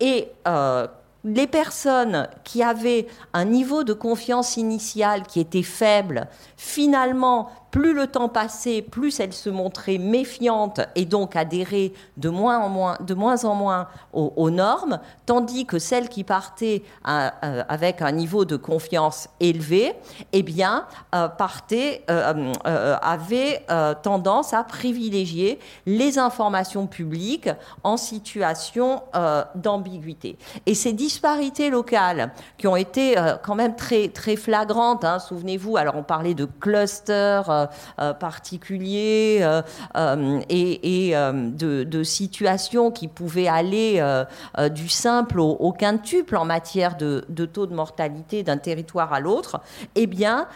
et les personnes qui avaient un niveau de confiance initial qui était faible, finalement, plus le temps passait, plus elles se montraient méfiantes et donc adhéraient de moins en moins, aux, normes, tandis que celles qui partaient euh, euh, avec un niveau de confiance élevé, eh bien, euh, partaient, avaient tendance à privilégier les informations publiques en situation d'ambiguïté. Et ces disparités locales qui ont été quand même très, flagrantes, hein, souvenez-vous, alors on parlait de clusters euh, euh, particuliers euh, et, de, situations qui pouvaient aller du simple au, quintuple en matière de, taux de mortalité d'un territoire à l'autre, eh bien,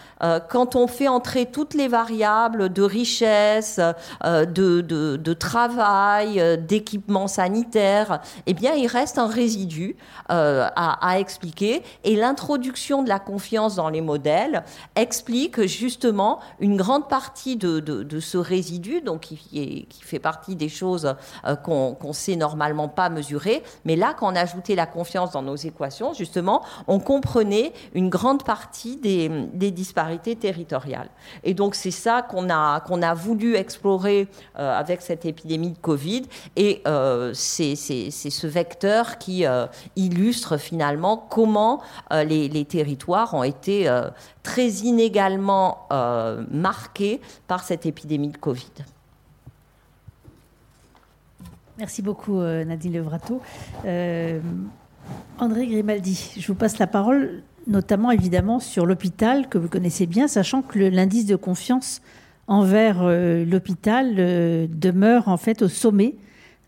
quand on fait entrer toutes les variables de richesse, de, travail, d'équipement sanitaire, eh bien, il reste un résidu à, à, expliquer. Et l'introduction de la confiance dans les modèles explique justement une grande partie de, ce résidu, donc qui, fait partie des choses euh, qu'on ne sait normalement pas mesurer. Mais là, quand on ajoutait la confiance dans nos équations, justement, on comprenait une grande partie des, disparités territoriales. Et donc, c'est ça qu'on a, voulu explorer euh, avec cette épidémie de Covid. Et euh, c'est ce vecteur qui illustre finalement comment les, territoires ont été très inégalement euh, marqués par cette épidémie de Covid. Merci beaucoup euh, Nadine Levrato. Euh, André Grimaldi, je vous passe la parole, notamment évidemment sur l'hôpital que vous connaissez bien, sachant que l'indice de confiance envers l'hôpital demeure en fait au sommet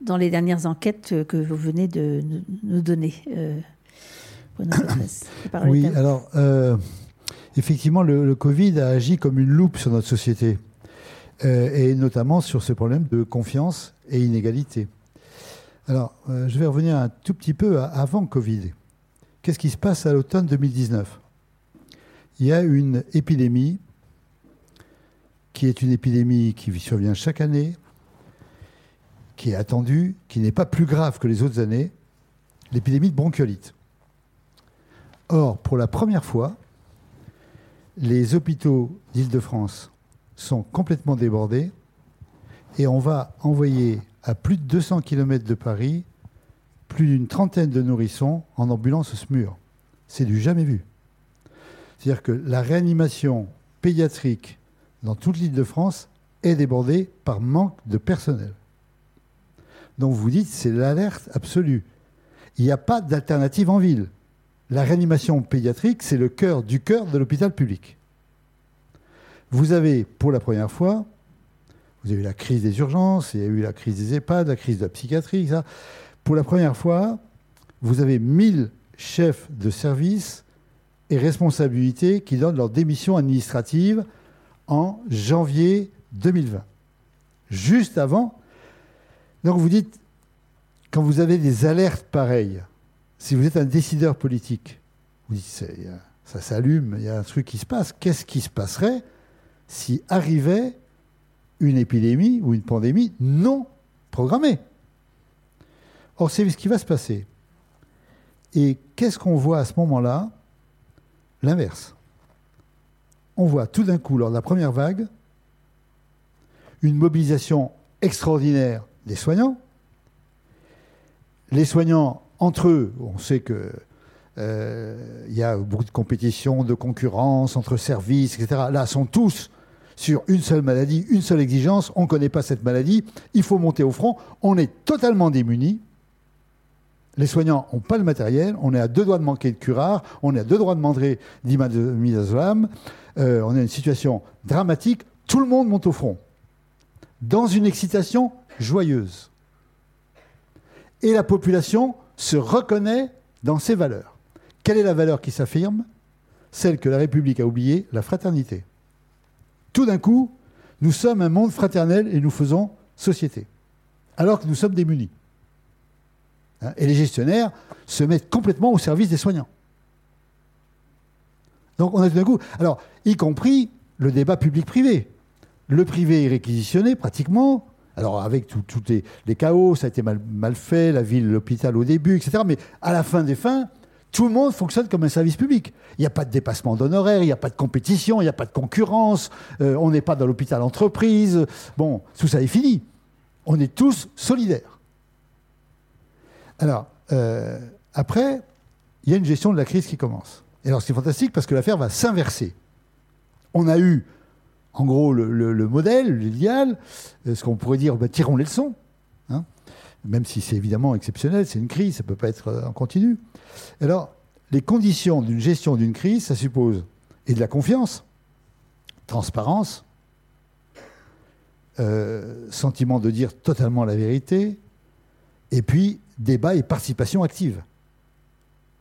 dans les dernières enquêtes que vous venez de nous donner. oui, alors effectivement, le, Covid a agi comme une loupe sur notre société, euh, et notamment sur ce problème de confiance et inégalité. Alors, euh, je vais revenir un tout petit peu avant Covid. Qu'est-ce qui se passe à l'automne 2019 il y a une épidémie qui est une épidémie qui survient chaque année, qui est attendue, qui n'est pas plus grave que les autres années, l'épidémie de bronchiolite. Or, pour la première fois, les hôpitaux d'Île-de-France sont complètement débordés et on va envoyer à plus de 200 km de Paris plus d'une trentaine de nourrissons en ambulance SMUR. C'est du jamais vu. C'est-à-dire que la réanimation pédiatrique dans toute l'île de France est débordée par manque de personnel. Donc vous dites, c'est l'alerte absolue. Il n'y a pas d'alternative en ville. La réanimation pédiatrique, c'est le cœur du cœur de l'hôpital public. Vous avez, pour la première fois, vous avez eu la crise des urgences, il y a eu la crise des EHPAD, la crise de la psychiatrie, ça. Pour la première fois, vous avez 1000 chefs de service et responsabilités qui donnent leur démission administrative en janvier 2020. Juste avant. Donc vous dites, quand vous avez des alertes pareilles, si vous êtes un décideur politique, vous dites, ça s'allume, il y a un truc qui se passe. Qu'est-ce qui se passerait si arrivait une épidémie ou une pandémie non programmée? Or, c'est ce qui va se passer. Et qu'est-ce qu'on voit à ce moment-là? L'inverse. On voit tout d'un coup, lors de la première vague, une mobilisation extraordinaire des soignants. Les soignants, entre eux, on sait qu'il euh, y a beaucoup de compétition, de concurrence entre services, etc. Là, sont tous sur une seule maladie, une seule exigence, on ne connaît pas cette maladie, il faut monter au front, on est totalement démunis. Les soignants n'ont pas le matériel, on est à deux doigts de manquer de curare, on est à deux doigts de mandrer d'imadazolam, euh, on a une situation dramatique, tout le monde monte au front, dans une excitation joyeuse. Et la population se reconnaît dans ses valeurs. Quelle est la valeur qui s'affirme? Celle que la République a oubliée, la fraternité tout d'un coup, nous sommes un monde fraternel et nous faisons société, alors que nous sommes démunis. Hein, et les gestionnaires se mettent complètement au service des soignants. Donc on a tout d'un coup, alors y compris le débat public-privé. Le privé est réquisitionné pratiquement, alors avec tous les, chaos, ça a été mal, fait, la ville, l'hôpital au début, etc. Mais à la fin des fins, tout le monde fonctionne comme un service public. Il n'y a pas de dépassement d'honoraires, il n'y a pas de compétition, il n'y a pas de concurrence, euh, on n'est pas dans l'hôpital entreprise. Bon, tout ça est fini. On est tous solidaires. Alors, euh, après, il y a une gestion de la crise qui commence. Et alors, c'est fantastique parce que l'affaire va s'inverser. On a eu, en gros, le, modèle, l'idéal, euh, ce qu'on pourrait dire, bah, tirons les leçons même si c'est évidemment exceptionnel, c'est une crise, ça ne peut pas être euh, en continu. Alors, les conditions d'une gestion d'une crise, ça suppose et de la confiance, transparence, euh, sentiment de dire totalement la vérité, et puis débat et participation active.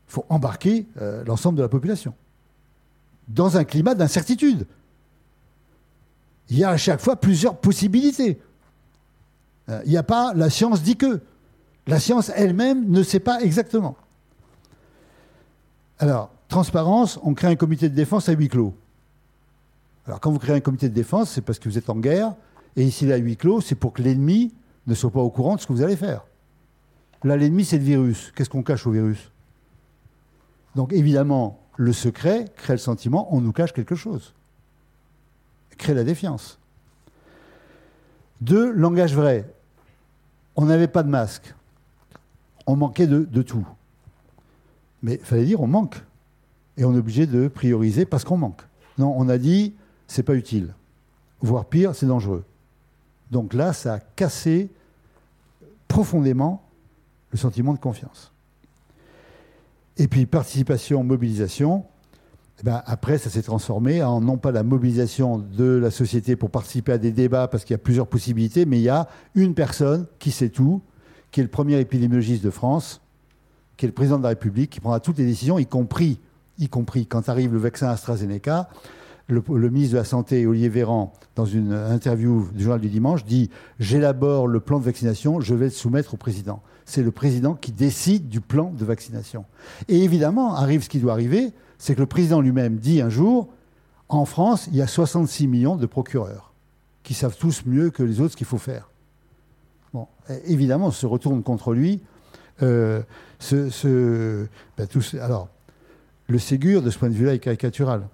Il faut embarquer l'ensemble de la population dans un climat d'incertitude. Il y a à chaque fois plusieurs possibilités. Il euh, n'y a pas la science dit que. La science elle-même ne sait pas exactement. Alors, transparence, on crée un comité de défense à huis clos. Alors, quand vous créez un comité de défense, c'est parce que vous êtes en guerre, et ici, à huis clos, c'est pour que l'ennemi ne soit pas au courant de ce que vous allez faire. Là, l'ennemi, c'est le virus. Qu'est-ce qu'on cache au virus? Donc, évidemment, le secret crée le sentiment, on nous cache quelque chose. Crée la défiance. Deux, langage vrai. On n'avait pas de masque. On manquait de, tout. Mais il fallait dire on manque. Et on est obligé de prioriser parce qu'on manque. Non, on a dit c'est pas utile. Voire pire, c'est dangereux. Donc là, ça a cassé profondément le sentiment de confiance. Et puis participation, mobilisation, ben, après, ça s'est transformé en non pas la mobilisation de la société pour participer à des débats, parce qu'il y a plusieurs possibilités, mais il y a une personne qui sait tout, qui est le premier épidémiologiste de France, qui est le président de la République, qui prendra toutes les décisions, y compris, y compris quand arrive le vaccin AstraZeneca. Le, le, ministre de la Santé, Olivier Véran, dans une interview du journal du dimanche, dit J'élabore le plan de vaccination, je vais le soumettre au président. C'est le président qui décide du plan de vaccination. Et évidemment, arrive ce qui doit arriver, c'est que le président lui-même dit un jour, en France, il y a 66 millions de procureurs qui savent tous mieux que les autres ce qu'il faut faire. Bon, évidemment, on se retourne contre lui. Euh, ce, ben, alors, le Ségur, de ce point de vue-là, est caricatural.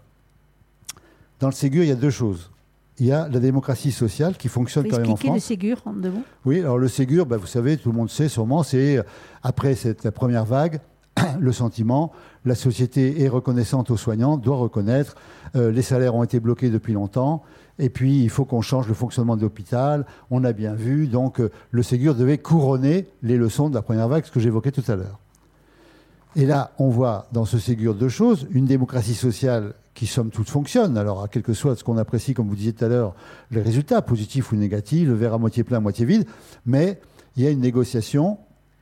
Dans le Ségur, il y a deux choses. Il y a la démocratie sociale qui fonctionne quand même en France. le Ségur en deux mots? Oui, alors le Ségur, ben, vous savez, tout le monde sait sûrement, c'est après cette première vague, <coughs> le sentiment, la société est reconnaissante aux soignants, doit reconnaître, euh, les salaires ont été bloqués depuis longtemps, et puis il faut qu'on change le fonctionnement de l'hôpital, on a bien vu, donc euh, le Ségur devait couronner les leçons de la première vague, ce que j'évoquais tout à l'heure. Et là, on voit dans ce Ségur deux choses, une démocratie sociale qui, somme toute, fonctionne, alors à quel que soit ce qu'on apprécie, comme vous disiez tout à l'heure, les résultats, positifs ou négatifs, le verre à moitié plein, moitié vide, mais il y a une négociation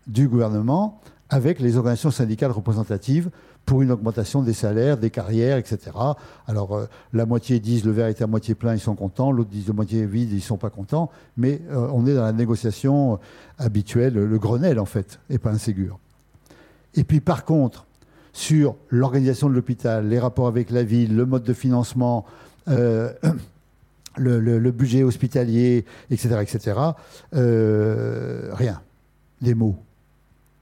du gouvernement avec les organisations syndicales représentatives pour une augmentation des salaires, des carrières, etc. Alors, euh, la moitié disent le verre est à moitié plein, ils sont contents, l'autre disent le moitié vide, ils ne sont pas contents, mais euh, on est dans la négociation euh, habituelle, le Grenelle en fait, et pas un. Et puis par contre, sur l'organisation de l'hôpital, les rapports avec la ville, le mode de financement, <clears throat> le, budget hospitalier, etc., etc., rien. Des mots.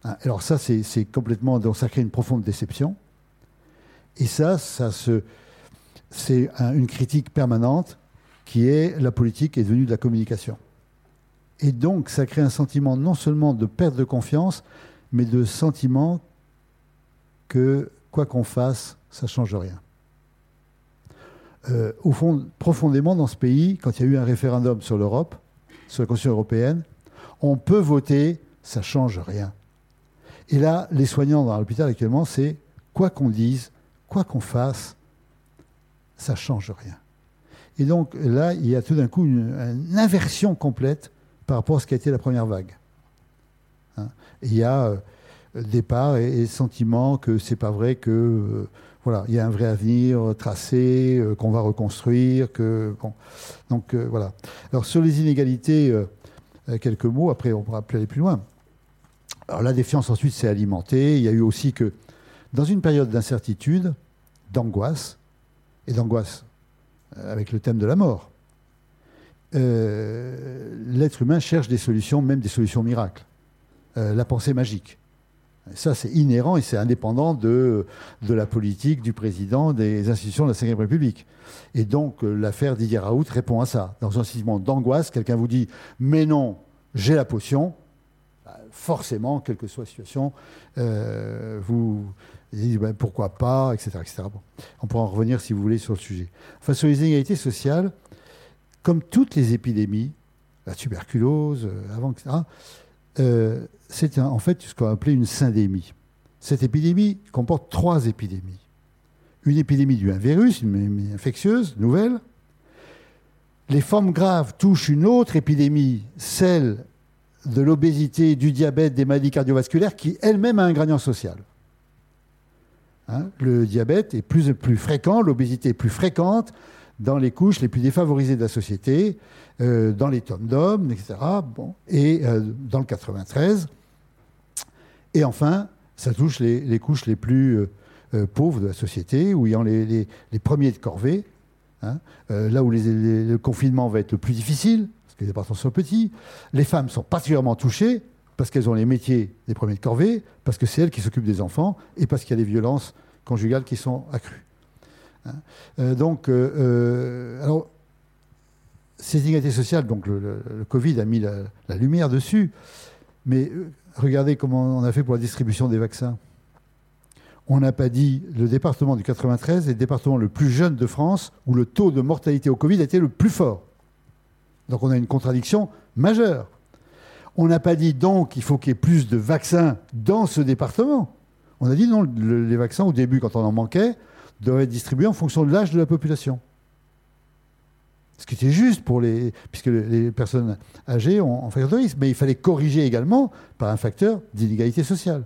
Hein, alors ça, c'est complètement... Donc ça crée une profonde déception. Et ça, c'est une critique permanente qui est la politique est devenue de la communication. Et donc, ça crée un sentiment non seulement de perte de confiance, mais de sentiment que quoi qu'on fasse, ça ne change rien. Euh, profondément dans ce pays, quand il y a eu un référendum sur l'Europe, sur la Constitution européenne, on peut voter, ça ne change rien. Et là, les soignants dans l'hôpital actuellement, c'est quoi qu'on dise, quoi qu'on fasse, ça ne change rien. Et donc là, il y a tout d'un coup une, inversion complète par rapport à ce qui a été la première vague. Hein. il y a euh, départ et, sentiment que c'est pas vrai que euh, voilà, il y a un vrai avenir tracé, euh, qu'on va reconstruire, que. Donc voilà. Alors sur les inégalités, quelques mots. Après, on pourra aller plus loin. Alors la défiance ensuite s'est alimentée. Il y a eu aussi que, dans une période d'incertitude, d'angoisse, et d'angoisse euh, avec le thème de la mort, euh, l'être humain cherche des solutions, même des solutions miracles. Euh, la pensée magique. ça, c'est inhérent et c'est indépendant de, de la politique, du président, des institutions de la Ve République. Et donc, l'affaire Didier Raoult répond à ça. Dans un sentiment d'angoisse, quelqu'un vous dit Mais non, j'ai la potion, forcément, quelle que soit la situation, euh, vous dites ben, pourquoi pas, etc. etc. On pourra en revenir si vous voulez sur le sujet. Enfin, sur les inégalités sociales, comme toutes les épidémies, la tuberculose, euh, avant, etc., euh, c'est en fait ce qu'on appelait une syndémie. Cette épidémie comporte trois épidémies. Une épidémie due à un virus, une épidémie infectieuse, nouvelle. Les formes graves touchent une autre épidémie, celle de l'obésité, du diabète, des maladies cardiovasculaires, qui elle-même a un gradient social. Hein, le diabète est plus, plus fréquent, l'obésité est plus fréquente dans les couches les plus défavorisées de la société, euh, dans les tomes d'hommes, etc. Et euh, dans le 93. Et enfin, ça touche les, couches les plus euh, pauvres de la société, où il y a les, premiers de corvée, hein, là où le confinement va être le plus difficile, les départements sont petits. Les femmes sont particulièrement touchées parce qu'elles ont les métiers des premiers de corvée, parce que c'est elles qui s'occupent des enfants et parce qu'il y a des violences conjugales qui sont accrues. Hein. Euh, donc, euh, euh, alors, ces inégalités sociales, donc le, Covid a mis la, lumière dessus, mais regardez comment on a fait pour la distribution des vaccins. On n'a pas dit le département du 93 est le département le plus jeune de France où le taux de mortalité au Covid était le plus fort. Donc on a une contradiction majeure. On n'a pas dit donc qu'il faut qu'il y ait plus de vaccins dans ce département. On a dit non, les vaccins au début, quand on en manquait, doivent être distribués en fonction de l'âge de la population. Ce qui était juste pour les. puisque les personnes âgées ont un facteur de risque. Mais il fallait corriger également par un facteur d'inégalité sociale,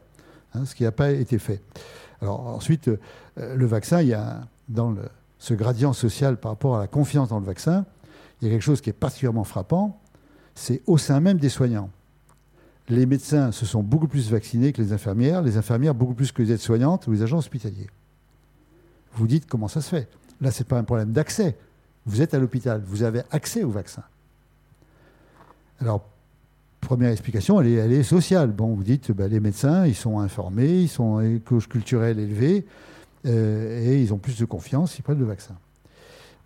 hein, ce qui n'a pas été fait. Alors ensuite, euh, le vaccin, il y a dans ce gradient social par rapport à la confiance dans le vaccin, il y a quelque chose qui est particulièrement frappant, c'est au sein même des soignants. Les médecins se sont beaucoup plus vaccinés que les infirmières, les infirmières beaucoup plus que les aides-soignantes ou les agents hospitaliers. Vous dites comment ça se fait. Là, ce n'est pas un problème d'accès. Vous êtes à l'hôpital, vous avez accès au vaccin. Alors, première explication, elle est, sociale. Bon, vous dites, bah, les médecins, ils sont informés, ils sont couche culturelle élevée, euh, et ils ont plus de confiance, ils prennent le vaccin.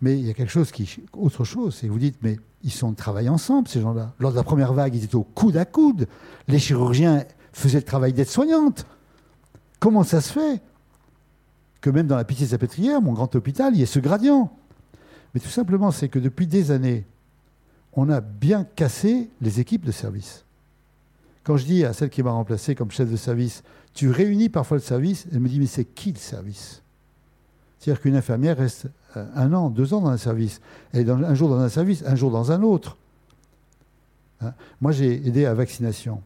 Mais il y a quelque chose qui, autre chose, c'est vous dites, mais ils sont travaillent ensemble, ces gens-là. Lors de la première vague, ils étaient au coude à coude. Les chirurgiens faisaient le travail d'aide-soignante. Comment ça se fait que même dans la pitié salpêtrière, mon grand hôpital, il y ait ce gradient? Mais tout simplement, c'est que depuis des années, on a bien cassé les équipes de service. Quand je dis à celle qui m'a remplacé comme chef de service, tu réunis parfois le service, elle me dit, mais c'est qui le service? C'est-à-dire qu'une infirmière reste un an, deux ans dans un service. Elle est un jour dans un service, un jour dans un autre. Hein Moi, j'ai aidé à la vaccination.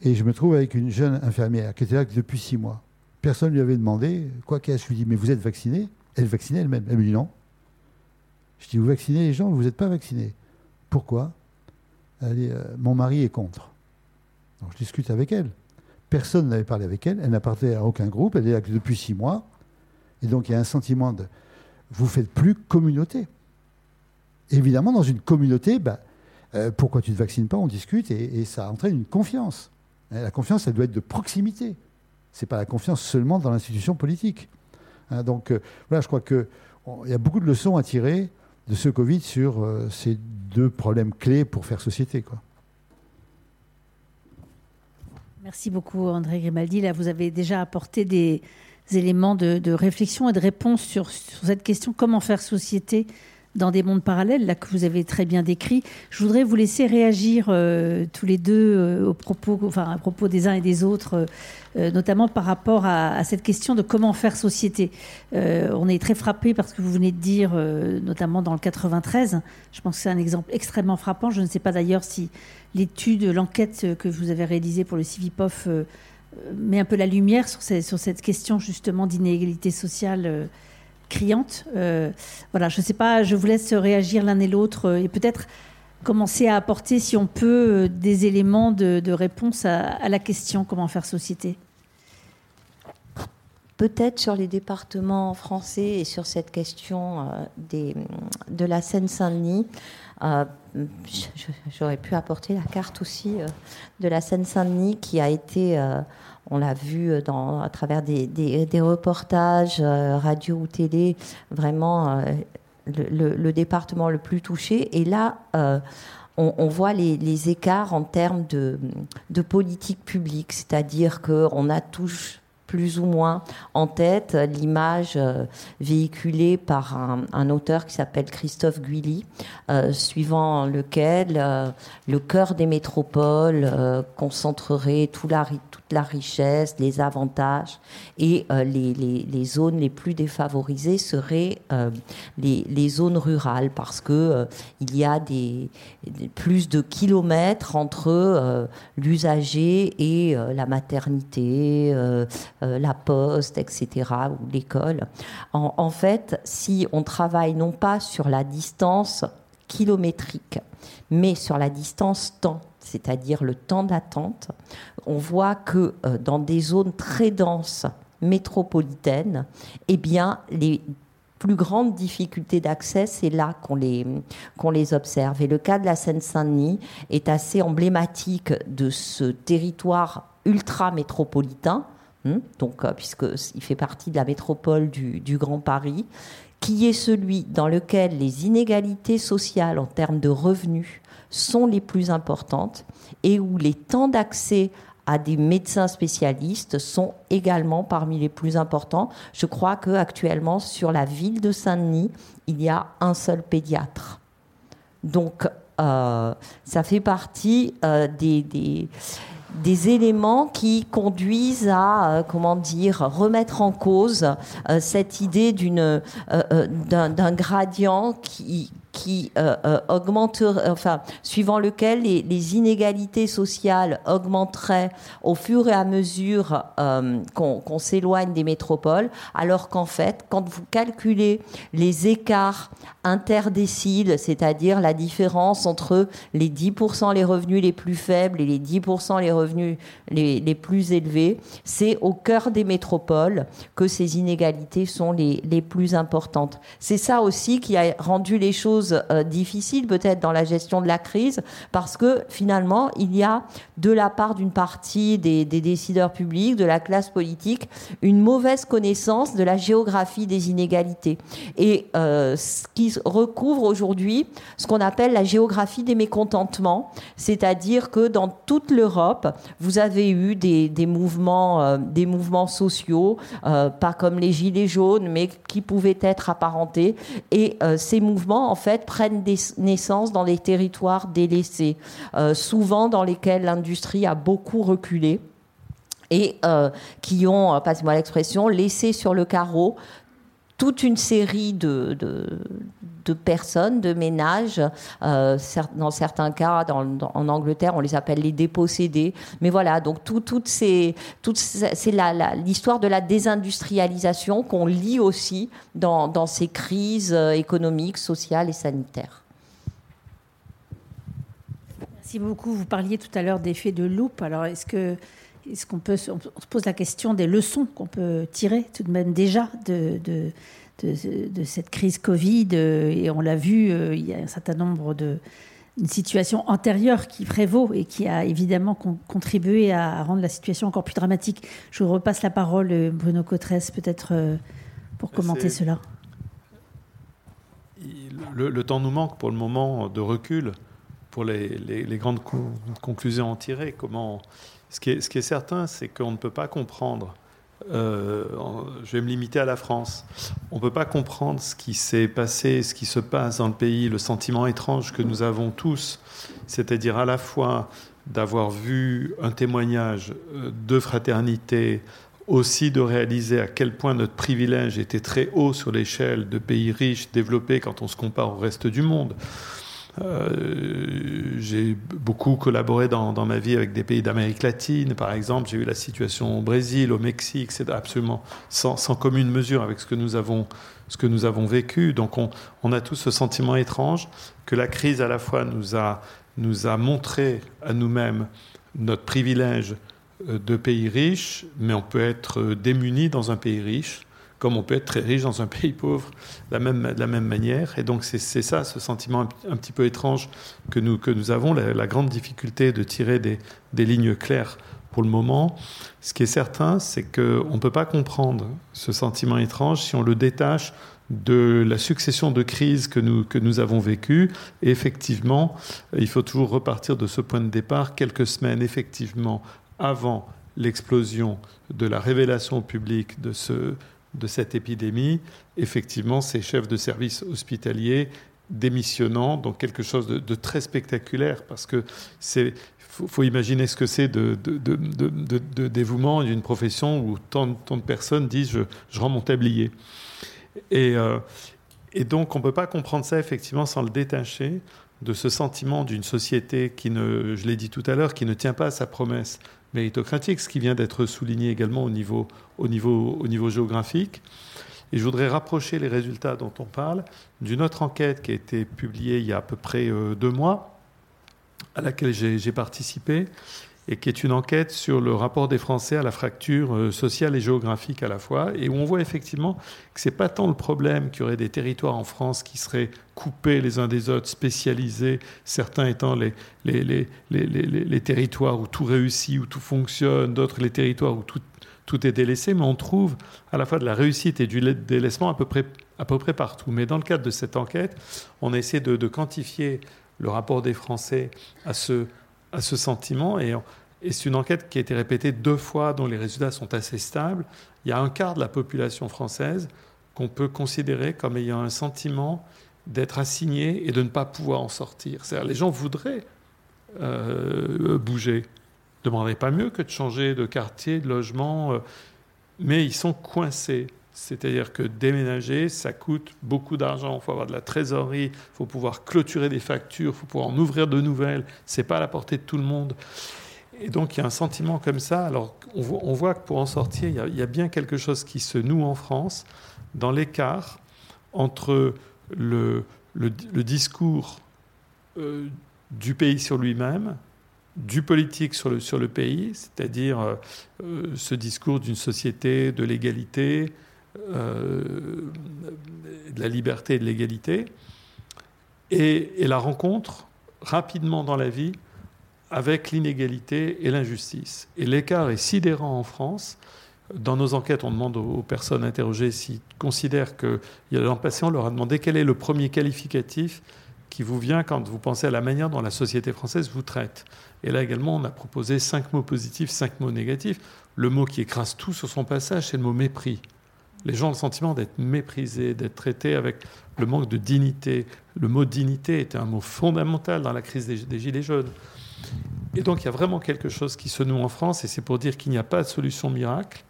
Et je me trouve avec une jeune infirmière qui était là depuis six mois. Personne ne lui avait demandé, quoi qu'elle, je lui dis, mais vous êtes vacciné Elle vaccinée elle-même. Elle me dit non. Je dis, vous vaccinez les gens, vous n'êtes pas vacciné. Pourquoi? Elle dit, euh, mon mari est contre. Je discute avec elle. Personne n'avait parlé avec elle, elle n'appartenait à aucun groupe, elle est là depuis six mois. Et donc il y a un sentiment de, vous faites plus communauté. Évidemment, dans une communauté, bah, euh, pourquoi tu ne te vaccines pas On discute et, ça entraîne une confiance. La confiance, elle doit être de proximité. Ce n'est pas la confiance seulement dans l'institution politique. Hein, donc euh, voilà, je crois qu'il y a beaucoup de leçons à tirer de ce Covid sur euh, ces deux problèmes clés pour faire société. Merci beaucoup André Grimaldi. Là, vous avez déjà apporté des éléments de, réflexion et de réponse sur, cette question comment faire société dans des mondes parallèles, là que vous avez très bien décrit. Je voudrais vous laisser réagir euh, tous les deux euh, au propos, enfin, à propos des uns et des autres, euh, notamment par rapport à, cette question de comment faire société. Euh, on est très frappé parce que vous venez de dire, euh, notamment dans le 93, je pense que c'est un exemple extrêmement frappant. Je ne sais pas d'ailleurs si l'étude, l'enquête que vous avez réalisée pour le CIVIPOF met un peu la lumière sur, cette question justement d'inégalité sociale criante. Euh, voilà, je ne sais pas, je vous laisse réagir l'un et l'autre euh, et peut-être commencer à apporter, si on peut, euh, des éléments de, réponse à, la question comment faire société. Peut-être sur les départements français et sur cette question euh, de la Seine-Saint-Denis. Euh, J'aurais pu apporter la carte aussi euh, de la Seine-Saint-Denis qui a été on l'a vu dans, à travers des, reportages, euh, radio ou télé, vraiment euh, le, département le plus touché. Et là, euh, on, voit les, écarts en termes de, de politique publique, c'est-à-dire qu'on a tous plus ou moins en tête l'image euh, véhiculée par un, auteur qui s'appelle Christophe Guilly, euh, suivant lequel euh, le cœur des métropoles concentrerait tout la, la richesse, les avantages, et les, les, les, zones les plus défavorisées seraient les, les, zones rurales, parce que il y a des, plus de kilomètres entre l'usager et la maternité euh, la poste, etc., ou l'école. En, fait, si on travaille non pas sur la distance kilométrique, mais sur la distance temps, c'est-à-dire le temps d'attente, on voit que euh, dans des zones très denses métropolitaines, eh les plus grandes difficultés d'accès, c'est là qu'on les, observe. Et le cas de la Seine-Saint-Denis est assez emblématique de ce territoire ultra-métropolitain, Hmm? donc euh, puisqu'il fait partie de la métropole du, Grand Paris, qui est celui dans lequel les inégalités sociales en termes de revenus sont les plus importantes et où les temps d'accès à des médecins spécialistes sont également parmi les plus importants. Je crois que actuellement sur la ville de Saint-Denis, il y a un seul pédiatre. Donc euh, ça fait partie euh, des, des éléments qui conduisent à, euh, comment dire, remettre en cause cette idée d'une, d'un, d'un gradient qui, qui euh, euh, augmenterait, enfin, suivant lequel les, inégalités sociales augmenteraient au fur et à mesure euh, qu'on s'éloigne des métropoles, alors qu'en fait, quand vous calculez les écarts interdéciles, c'est-à-dire la différence entre les 10% les revenus les plus faibles et les 10% les revenus les, les plus élevés, c'est au cœur des métropoles que ces inégalités sont les, les plus importantes. C'est ça aussi qui a rendu les choses euh, difficile peut-être dans la gestion de la crise parce que finalement, il y a de la part d'une partie des, décideurs publics, de la classe politique, une mauvaise connaissance de la géographie des inégalités. Et euh, ce qui recouvre aujourd'hui ce qu'on appelle la géographie des mécontentements, c'est-à-dire que dans toute l'Europe, vous avez eu des, mouvements, euh, des mouvements sociaux, pas comme les Gilets jaunes, mais qui pouvaient être apparentés. Et ces mouvements, en fait, prennent des naissances dans des territoires délaissés, euh, souvent dans lesquels l'industrie a beaucoup reculé et euh, qui ont, euh, passez-moi l'expression, laissé sur le carreau toute une série de, personnes, de ménages. dans certains cas, en Angleterre, on les appelle les dépossédés. Mais voilà, donc tout, toutes ces, c'est l'histoire de la désindustrialisation qu'on lit aussi dans, ces crises économiques, sociales et sanitaires. Merci beaucoup. Vous parliez tout à l'heure d'effet de loupe. Alors, est-ce que est-ce qu'on peut, on se pose la question des leçons qu'on peut tirer tout de même déjà de, de, de, cette crise Covid euh, Et on l'a vu, euh, il y a un certain nombre de une situation antérieure qui prévaut et qui a évidemment contribué à rendre la situation encore plus dramatique. Je vous repasse la parole, euh, Bruno Cotresse, peut-être pour commenter cela. Le, temps nous manque pour le moment de recul pour les, les, grandes conclusions à en tirer. Comment ce qui est, certain, c'est qu'on ne peut pas comprendre. Euh, je vais me limiter à la France. On ne peut pas comprendre ce qui s'est passé, ce qui se passe dans le pays, le sentiment étrange que nous avons tous, c'est-à-dire à la fois d'avoir vu un témoignage euh, de fraternité, aussi de réaliser à quel point notre privilège était très haut sur l'échelle de pays riches, développés, quand on se compare au reste du monde. Euh, j'ai beaucoup collaboré dans, ma vie avec des pays d'Amérique latine, par exemple. J'ai eu la situation au Brésil, au Mexique, c'est absolument sans, commune mesure avec ce que nous avons, vécu. Donc on, a tous ce sentiment étrange que la crise à la fois nous a, nous a montré à nous-mêmes notre privilège euh, de pays riches, mais on peut être démuni dans un pays riche comme on peut être très riche dans un pays pauvre de la même, manière. Et donc c'est ça, ce sentiment un, petit peu étrange que nous, que nous avons, la, grande difficulté de tirer des, lignes claires pour le moment. Ce qui est certain, c'est qu'on ne peut pas comprendre ce sentiment étrange si on le détache de la succession de crises que nous, que nous avons vécues. Et effectivement, il faut toujours repartir de ce point de départ, quelques semaines effectivement avant l'explosion de la révélation public de ce, de cette épidémie, effectivement, ces chefs de service hospitaliers démissionnant, donc quelque chose de, très spectaculaire, parce que c'est faut, imaginer ce que c'est de, dévouement d'une profession où tant, de personnes disent je, je rends mon tablier. Et, euh, et donc on ne peut pas comprendre ça effectivement sans le détacher de ce sentiment d'une société qui ne, je l'ai dit tout à l'heure, qui ne tient pas à sa promesse méritocratique, ce qui vient d'être souligné également au niveau, au, niveau, au niveau géographique. Et je voudrais rapprocher les résultats dont on parle d'une autre enquête qui a été publiée il y a à peu près euh, deux mois, à laquelle j'ai participé, et qui est une enquête sur le rapport des Français à la fracture euh, sociale et géographique à la fois, et où on voit effectivement que c'est pas tant le problème qu'il y aurait des territoires en France qui seraient coupés les uns des autres, spécialisés, certains étant les, les, les, les territoires où tout réussit, où tout fonctionne, d'autres les territoires où tout, tout est délaissé, mais on trouve à la fois de la réussite et du délaissement à peu près, à peu près partout. Mais dans le cadre de cette enquête, on a essayé de, de quantifier le rapport des Français à ce à ce sentiment. Et, c'est une enquête qui a été répétée deux fois, dont les résultats sont assez stables. Il y a un quart de la population française qu'on peut considérer comme ayant un sentiment d'être assigné et de ne pas pouvoir en sortir. C'est-à-dire les gens voudraient euh, bouger, demanderaient pas mieux que de changer de quartier, de logement, euh, mais ils sont coincés C'est-à-dire que déménager, ça coûte beaucoup d'argent. Il faut avoir de la trésorerie, il faut pouvoir clôturer des factures, il faut pouvoir en ouvrir de nouvelles. C'est pas à la portée de tout le monde. Et donc il y a un sentiment comme ça. Alors on voit, que pour en sortir, il y, a, bien quelque chose qui se noue en France dans l'écart entre le, discours euh, du pays sur lui-même, du politique sur le, sur le pays, c'est-à-dire euh, euh, ce discours d'une société de l'égalité, de la liberté et de l'égalité, et, la rencontre rapidement dans la vie avec l'inégalité et l'injustice. Et l'écart est sidérant en France. Dans nos enquêtes, on demande aux personnes interrogées s'ils considèrent a l'an passé, on leur a demandé quel est le premier qualificatif qui vous vient quand vous pensez à la manière dont la société française vous traite. Et là également, on a proposé cinq mots positifs, cinq mots négatifs. Le mot qui écrase tout sur son passage, c'est le mot mépris. Les gens ont le sentiment d'être méprisés, d'être traités avec le manque de dignité. Le mot dignité était un mot fondamental dans la crise des, Gilets jaunes. Et donc il y a vraiment quelque chose qui se noue en France, et c'est pour dire qu'il n'y a pas de solution miracle.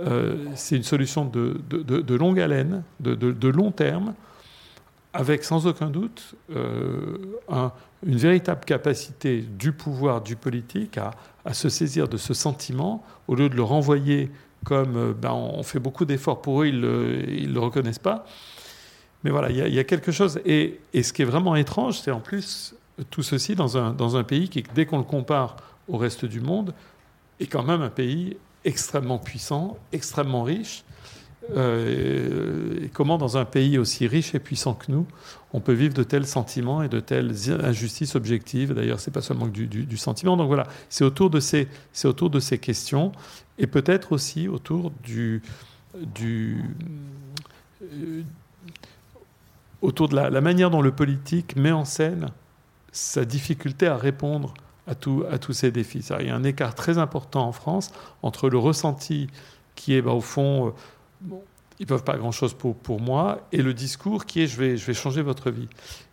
Euh, c'est une solution de, de, longue haleine, de, long terme, avec sans aucun doute euh, une véritable capacité du pouvoir, du politique à, se saisir de ce sentiment, au lieu de le renvoyer comme euh, ben, on fait beaucoup d'efforts pour eux, ils ne le, reconnaissent pas. Mais voilà, il y, a quelque chose. Et, et, ce qui est vraiment étrange, c'est en plus tout ceci dans un, dans un pays qui, dès qu'on le compare au reste du monde, est quand même un pays extrêmement puissant, extrêmement riche. Euh, et comment dans un pays aussi riche et puissant que nous, on peut vivre de tels sentiments et de telles injustices objectives? D'ailleurs, c'est pas seulement du, sentiment. Donc voilà, c'est autour de ces, autour de ces questions et peut-être aussi autour du, du euh, autour de la, manière dont le politique met en scène sa difficulté à répondre à, tout, à tous ces défis. Il y a un écart très important en France entre le ressenti qui est, bah, au fond, ils ne peuvent pas grand-chose pour, pour moi, et le discours qui est, je vais, je vais changer votre vie.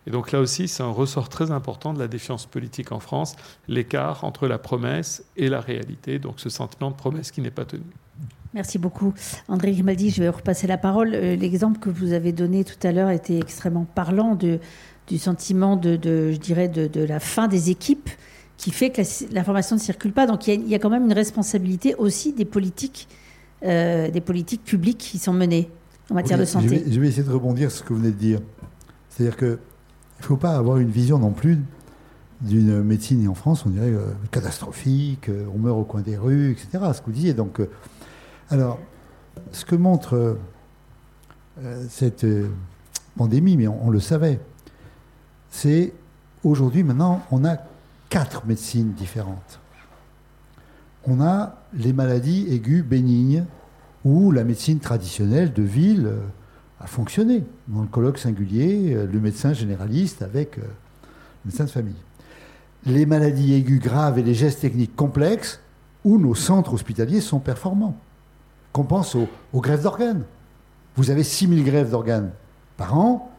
Et donc là aussi, c'est un ressort très important de la défiance politique en France, l'écart entre la promesse et la réalité, donc ce sentiment de promesse qui n'est pas tenu. Merci beaucoup. André Grimaldi, je vais repasser la parole. Euh, l'exemple que vous avez donné tout à l'heure était extrêmement parlant de du sentiment de, je dirais, de, la fin des équipes qui fait que l'information ne circule pas. Donc il y, a, quand même une responsabilité aussi des politiques, euh, des politiques publiques qui sont menées en matière de santé. Je vais, essayer de rebondir sur ce que vous venez de dire. C'est-à-dire qu'il ne faut pas avoir une vision non plus d'une médecine en France, on dirait euh, catastrophique, euh, on meurt au coin des rues, etc. Ce que vous disiez. Donc, alors, ce que montre cette pandémie, mais on le savait, c'est aujourd'hui, maintenant, on a quatre médecines différentes. On a les maladies aiguës bénignes, où la médecine traditionnelle de ville euh, a fonctionné. Dans le colloque singulier, euh, le médecin généraliste avec euh, le médecin de famille. Les maladies aiguës graves et les gestes techniques complexes, où nos centres hospitaliers sont performants. Qu'on pense aux, aux grèves d'organes. Vous avez 6000 grèves d'organes par an,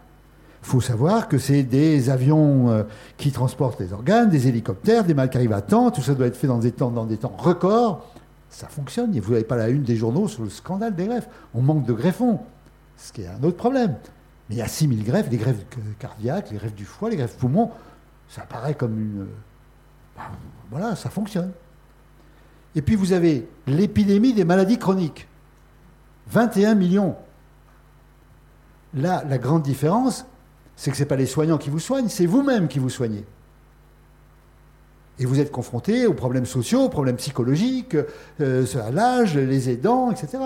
il faut savoir que c'est des avions qui transportent les organes, des hélicoptères, des mal qui arrivent à temps. Tout ça doit être fait dans des dans des temps records. Ça fonctionne. Vous n'avez pas la une des journaux sur le scandale des greffes. On manque de greffons, ce qui est un autre problème. Mais il y a 6000 greffes, les greffes cardiaques, les greffes du foie, les greffes poumons. Ça paraît comme une. Ben, voilà, ça fonctionne. Et puis vous avez l'épidémie des maladies chroniques. 21 millions. Là, la grande différence, c'est que ce n'est pas les soignants qui vous soignent, c'est vous-même qui vous soignez. Et vous êtes confronté aux problèmes sociaux, aux problèmes psychologiques, euh, à l'âge, les aidants, etc.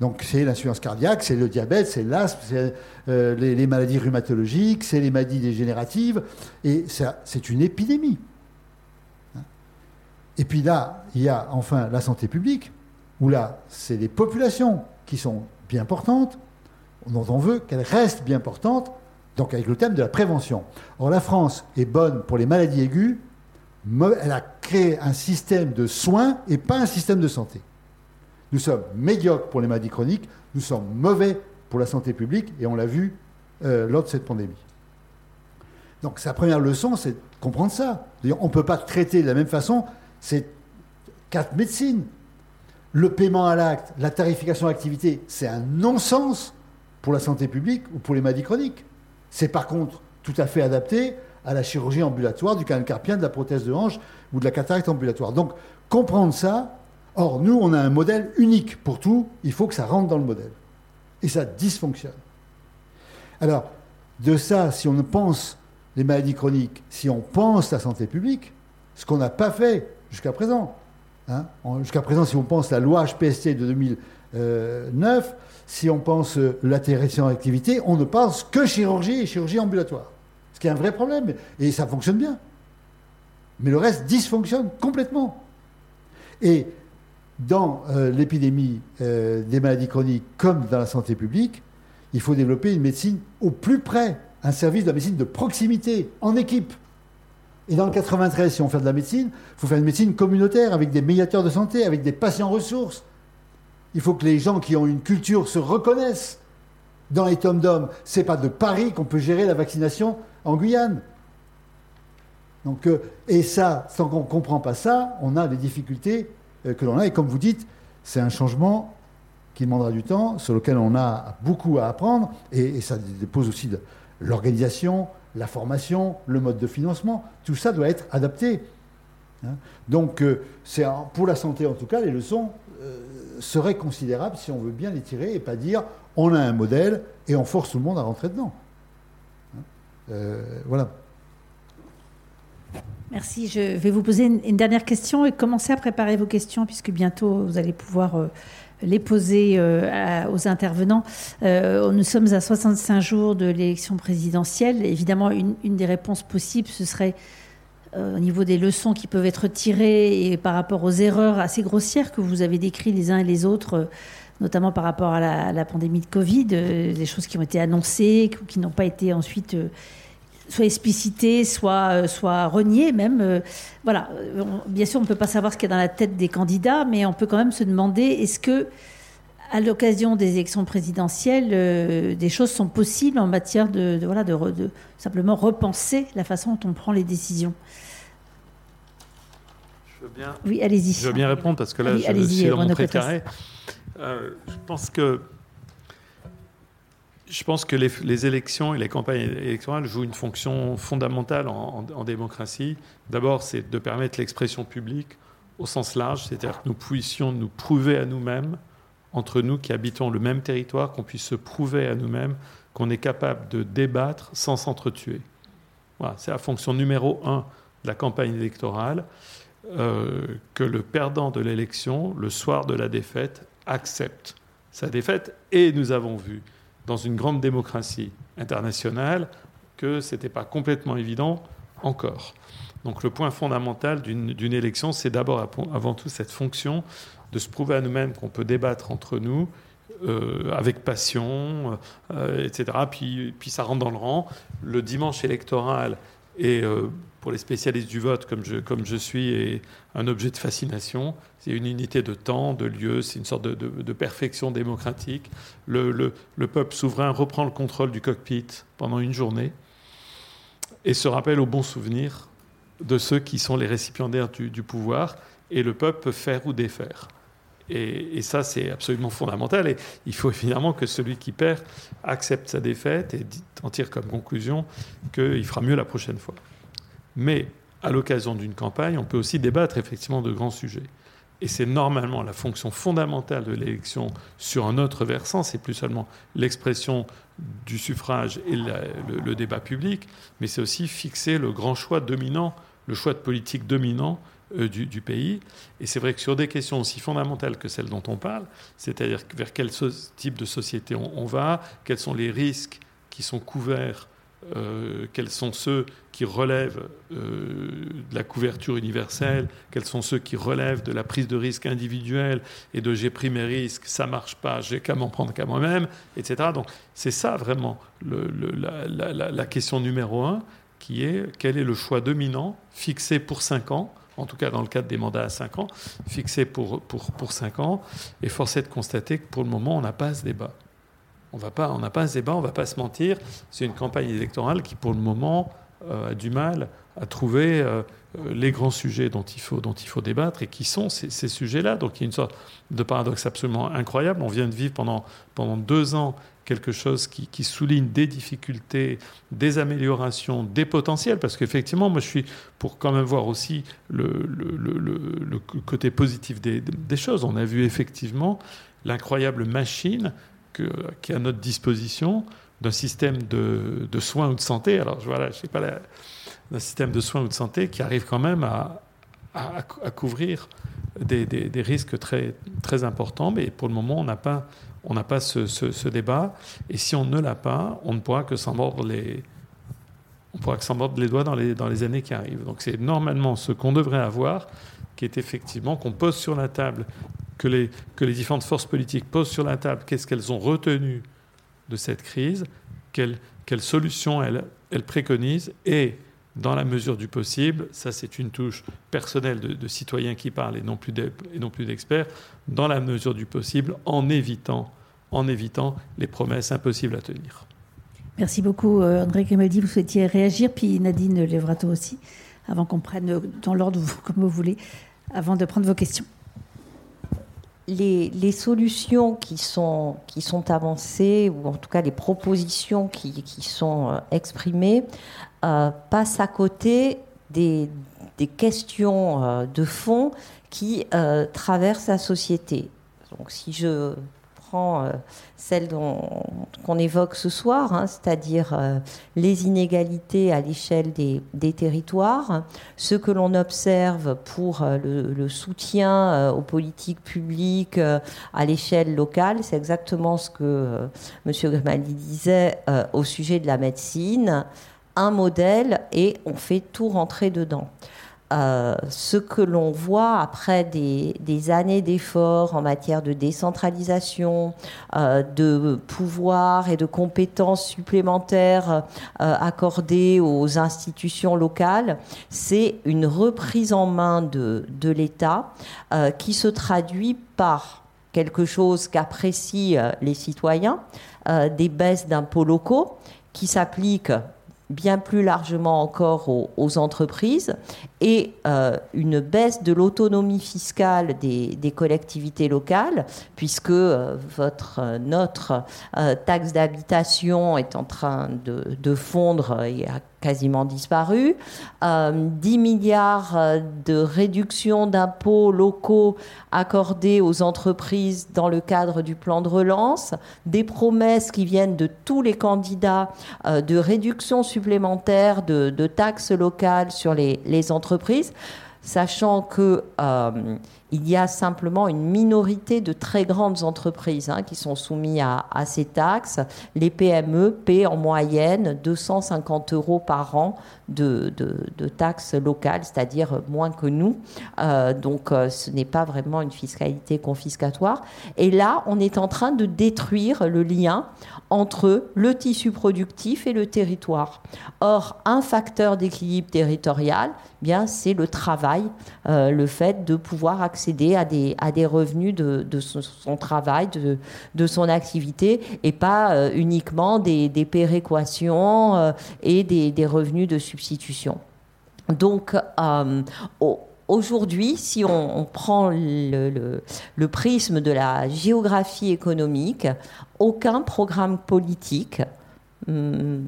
Donc c'est l'insuffisance cardiaque, c'est le diabète, c'est l'asthme, c'est euh, les, maladies rhumatologiques, c'est les maladies dégénératives, et c'est une épidémie. Et puis là, il y a enfin la santé publique, où là, c'est les populations qui sont bien portantes, dont on veut qu'elles restent bien portantes, donc avec le thème de la prévention. Or, la France est bonne pour les maladies aiguës, elle a créé un système de soins et pas un système de santé. Nous sommes médiocres pour les maladies chroniques, nous sommes mauvais pour la santé publique, et on l'a vu euh, lors de cette pandémie. Donc sa première leçon, c'est de comprendre ça. On ne peut pas traiter de la même façon ces quatre médecines. le paiement à l'acte, la tarification à l'activité, c'est un non-sens pour la santé publique ou pour les maladies chroniques. C'est par contre tout à fait adapté à la chirurgie ambulatoire, du canal carpien, de la prothèse de hanche ou de la cataracte ambulatoire. Donc, comprendre ça, or, nous, on a un modèle unique pour tout, il faut que ça rentre dans le modèle. Et ça dysfonctionne. Alors, de ça, si on pense les maladies chroniques, si on pense la santé publique, ce qu'on n'a pas fait jusqu'à présent, hein, jusqu'à présent, si on pense la loi HPST de 2009, si on pense euh, l'interaction activité, on ne pense que chirurgie et chirurgie ambulatoire. Ce qui est un vrai problème. Et ça fonctionne bien. Mais le reste dysfonctionne complètement. Et dans euh, l'épidémie euh, des maladies chroniques comme dans la santé publique, il faut développer une médecine au plus près, un service de la médecine de proximité, en équipe. Et dans le 93, si on fait de la médecine, il faut faire une médecine communautaire avec des médiateurs de santé, avec des patients ressources. Il faut que les gens qui ont une culture se reconnaissent dans les tomes d'hommes. Ce n'est pas de Paris qu'on peut gérer la vaccination en Guyane. Donc, euh, et ça, tant qu'on ne comprend pas ça, on a des difficultés euh, que l'on a. Et comme vous dites, c'est un changement qui demandera du temps, sur lequel on a beaucoup à apprendre. Et, ça dépose aussi l'organisation, la formation, le mode de financement. Tout ça doit être adapté. Hein. Donc, euh, c'est pour la santé en tout cas, les leçons seraient considérables si on veut bien les tirer et pas dire on a un modèle et on force tout le monde à rentrer dedans. Euh, voilà. Merci. Je vais vous poser une, dernière question et commencer à préparer vos questions puisque bientôt vous allez pouvoir euh, les poser euh, aux intervenants. nous sommes à 65 jours de l'élection présidentielle. Évidemment, une, une, des réponses possibles, ce serait au niveau des leçons qui peuvent être tirées et par rapport aux erreurs assez grossières que vous avez décrites les uns et les autres notamment par rapport à la, pandémie de Covid, des choses qui ont été annoncées, qui n'ont pas été ensuite soit explicité, soit, euh, soit renié même. Euh, voilà, bien sûr, on ne peut pas savoir ce qu'il y a dans la tête des candidats, mais on peut quand même se demander est-ce que, à l'occasion des élections présidentielles, euh, des choses sont possibles en matière de, voilà, de, simplement repenser la façon dont on prend les décisions? Je veux bien, oui, allez-y. Je veux bien répondre parce que là, je suis dans mon précaré. je pense que je pense que les, élections et les campagnes électorales jouent une fonction fondamentale en, démocratie. D'abord, c'est de permettre l'expression publique au sens large, c'est-à-dire que nous puissions nous prouver à nous-mêmes, entre nous qui habitons le même territoire, qu'on puisse se prouver à nous-mêmes qu'on est capable de débattre sans s'entretuer. Voilà, c'est la fonction numéro un de la campagne électorale, euh, que le perdant de l'élection, le soir de la défaite, accepte sa défaite. Et nous avons vu dans une grande démocratie internationale que ce n'était pas complètement évident encore. Donc le point fondamental d'une élection, c'est d'abord avant tout cette fonction de se prouver à nous-mêmes qu'on peut débattre entre nous euh, avec passion, euh, etc. Puis, puis ça rentre dans le rang. Le dimanche électoral est euh, pour les spécialistes du vote, comme je, suis, est un objet de fascination. C'est une unité de temps, de lieu, c'est une sorte de, perfection démocratique. Le, le, peuple souverain reprend le contrôle du cockpit pendant une journée et se rappelle au bon souvenir de ceux qui sont les récipiendaires du, pouvoir, et le peuple peut faire ou défaire. Et, et ça, c'est absolument fondamental. Et il faut évidemment que celui qui perd accepte sa défaite et en tire comme conclusion qu'il fera mieux la prochaine fois. Mais à l'occasion d'une campagne, on peut aussi débattre effectivement de grands sujets. Et c'est normalement la fonction fondamentale de l'élection sur un autre versant, c'est plus seulement l'expression du suffrage et le, débat public, mais c'est aussi fixer le grand choix dominant, le choix de politique dominant euh, du, du, pays. Et c'est vrai que sur des questions aussi fondamentales que celles dont on parle, c'est-à-dire vers quel type de société on, va, quels sont les risques qui sont couverts euh, quels sont ceux qui relèvent euh, de la couverture universelle, quels sont ceux qui relèvent de la prise de risque individuelle et de j'ai pris mes risques, ça marche pas, j'ai qu'à m'en prendre qu'à moi-même, etc. Donc c'est ça vraiment la, question numéro un, qui est quel est le choix dominant fixé pour cinq ans en tout cas dans le cadre des mandats à cinq ans, fixé pour, pour, pour 5 ans, et force de constater que pour le moment, on n'a pas ce débat. On n'a pas, ce débat, on ne va pas se mentir. C'est une campagne électorale qui, pour le moment, a du mal à trouver les grands sujets dont il faut, débattre et qui sont ces, sujets-là. Donc il y a une sorte de paradoxe absolument incroyable. On vient de vivre pendant, pendant deux ans quelque chose qui, souligne des difficultés, des améliorations, des potentiels, parce qu'effectivement, moi je suis pour quand même voir aussi le, côté positif des, choses. On a vu effectivement l'incroyable machine qui est à notre disposition d'un système de, soins ou de santé. Alors voilà, je sais pas, d'un système de soins ou de santé qui arrive quand même à, couvrir des, risques très, très importants, mais pour le moment, on n'a pas on pas ce, débat. Et si on ne l'a pas, on ne pourra que s'en mordre les, on pourra que s'en mordre les doigts dans les, dans les années qui arrivent. Donc c'est normalement ce qu'on devrait avoir, qui est effectivement qu'on pose sur la table, que les, différentes forces politiques posent sur la table, qu'est-ce qu'elles ont retenu de cette crise, quelles quelle solutions elles, préconisent, et dans la mesure du possible, ça c'est une touche personnelle de, citoyens qui parlent et non plus d'experts, dans la mesure du possible, en évitant, les promesses impossibles à tenir. Merci beaucoup euh, André Grimaldi, vous souhaitiez réagir, puis Nadine Levrato aussi, avant qu'on prenne dans l'ordre comme vous voulez, avant de prendre vos questions. Les, solutions qui sont, qui sont avancées, ou en tout cas les propositions qui, sont euh, exprimées, euh, passe à côté des, questions euh, de fond qui traversent la société. Donc si je prends celle qu'on évoque ce soir, hein, c'est-à-dire les inégalités à l'échelle des, territoires, ce que l'on observe pour le, soutien aux politiques publiques à l'échelle locale, c'est exactement ce que M. Grimaldi disait au sujet de la médecine un modèle et on fait tout rentrer dedans. Euh, ce que l'on voit après des, années d'efforts en matière de décentralisation, euh, de pouvoir et de compétences supplémentaires euh, accordées aux institutions locales, c'est une reprise en main de, de l'État qui se traduit par quelque chose qu'apprécient les citoyens, des baisses d'impôts locaux qui s'appliquent bien plus largement encore aux, entreprises et euh, une baisse de l'autonomie fiscale des, collectivités locales, puisque euh, votre, notre euh, taxe d'habitation est en train de, de fondre et a quasiment disparu, 10 milliards de réduction d'impôts locaux accordés aux entreprises dans le cadre du plan de relance, des promesses qui viennent de tous les candidats de réduction supplémentaire de, taxes locales sur les, les entreprises, sachant que euh, il y a simplement une minorité de très grandes entreprises hein, qui sont soumises à, ces taxes. Les PME paient en moyenne 250 euros par an de, taxes locales, c'est-à-dire moins que nous. Euh, donc euh, ce n'est pas vraiment une fiscalité confiscatoire. Et là, on est en train de détruire le lien entre le tissu productif et le territoire. Or, un facteur d'équilibre territorial, eh bien, c'est le travail, euh, le fait de pouvoir accéder à des, à des revenus de, de son, travail, de, de, son activité, et pas euh, uniquement des, des péréquations euh, et des, des, revenus de substitution. Donc, Aujourd'hui, si on, prend le, prisme de la géographie économique, aucun programme politique hum,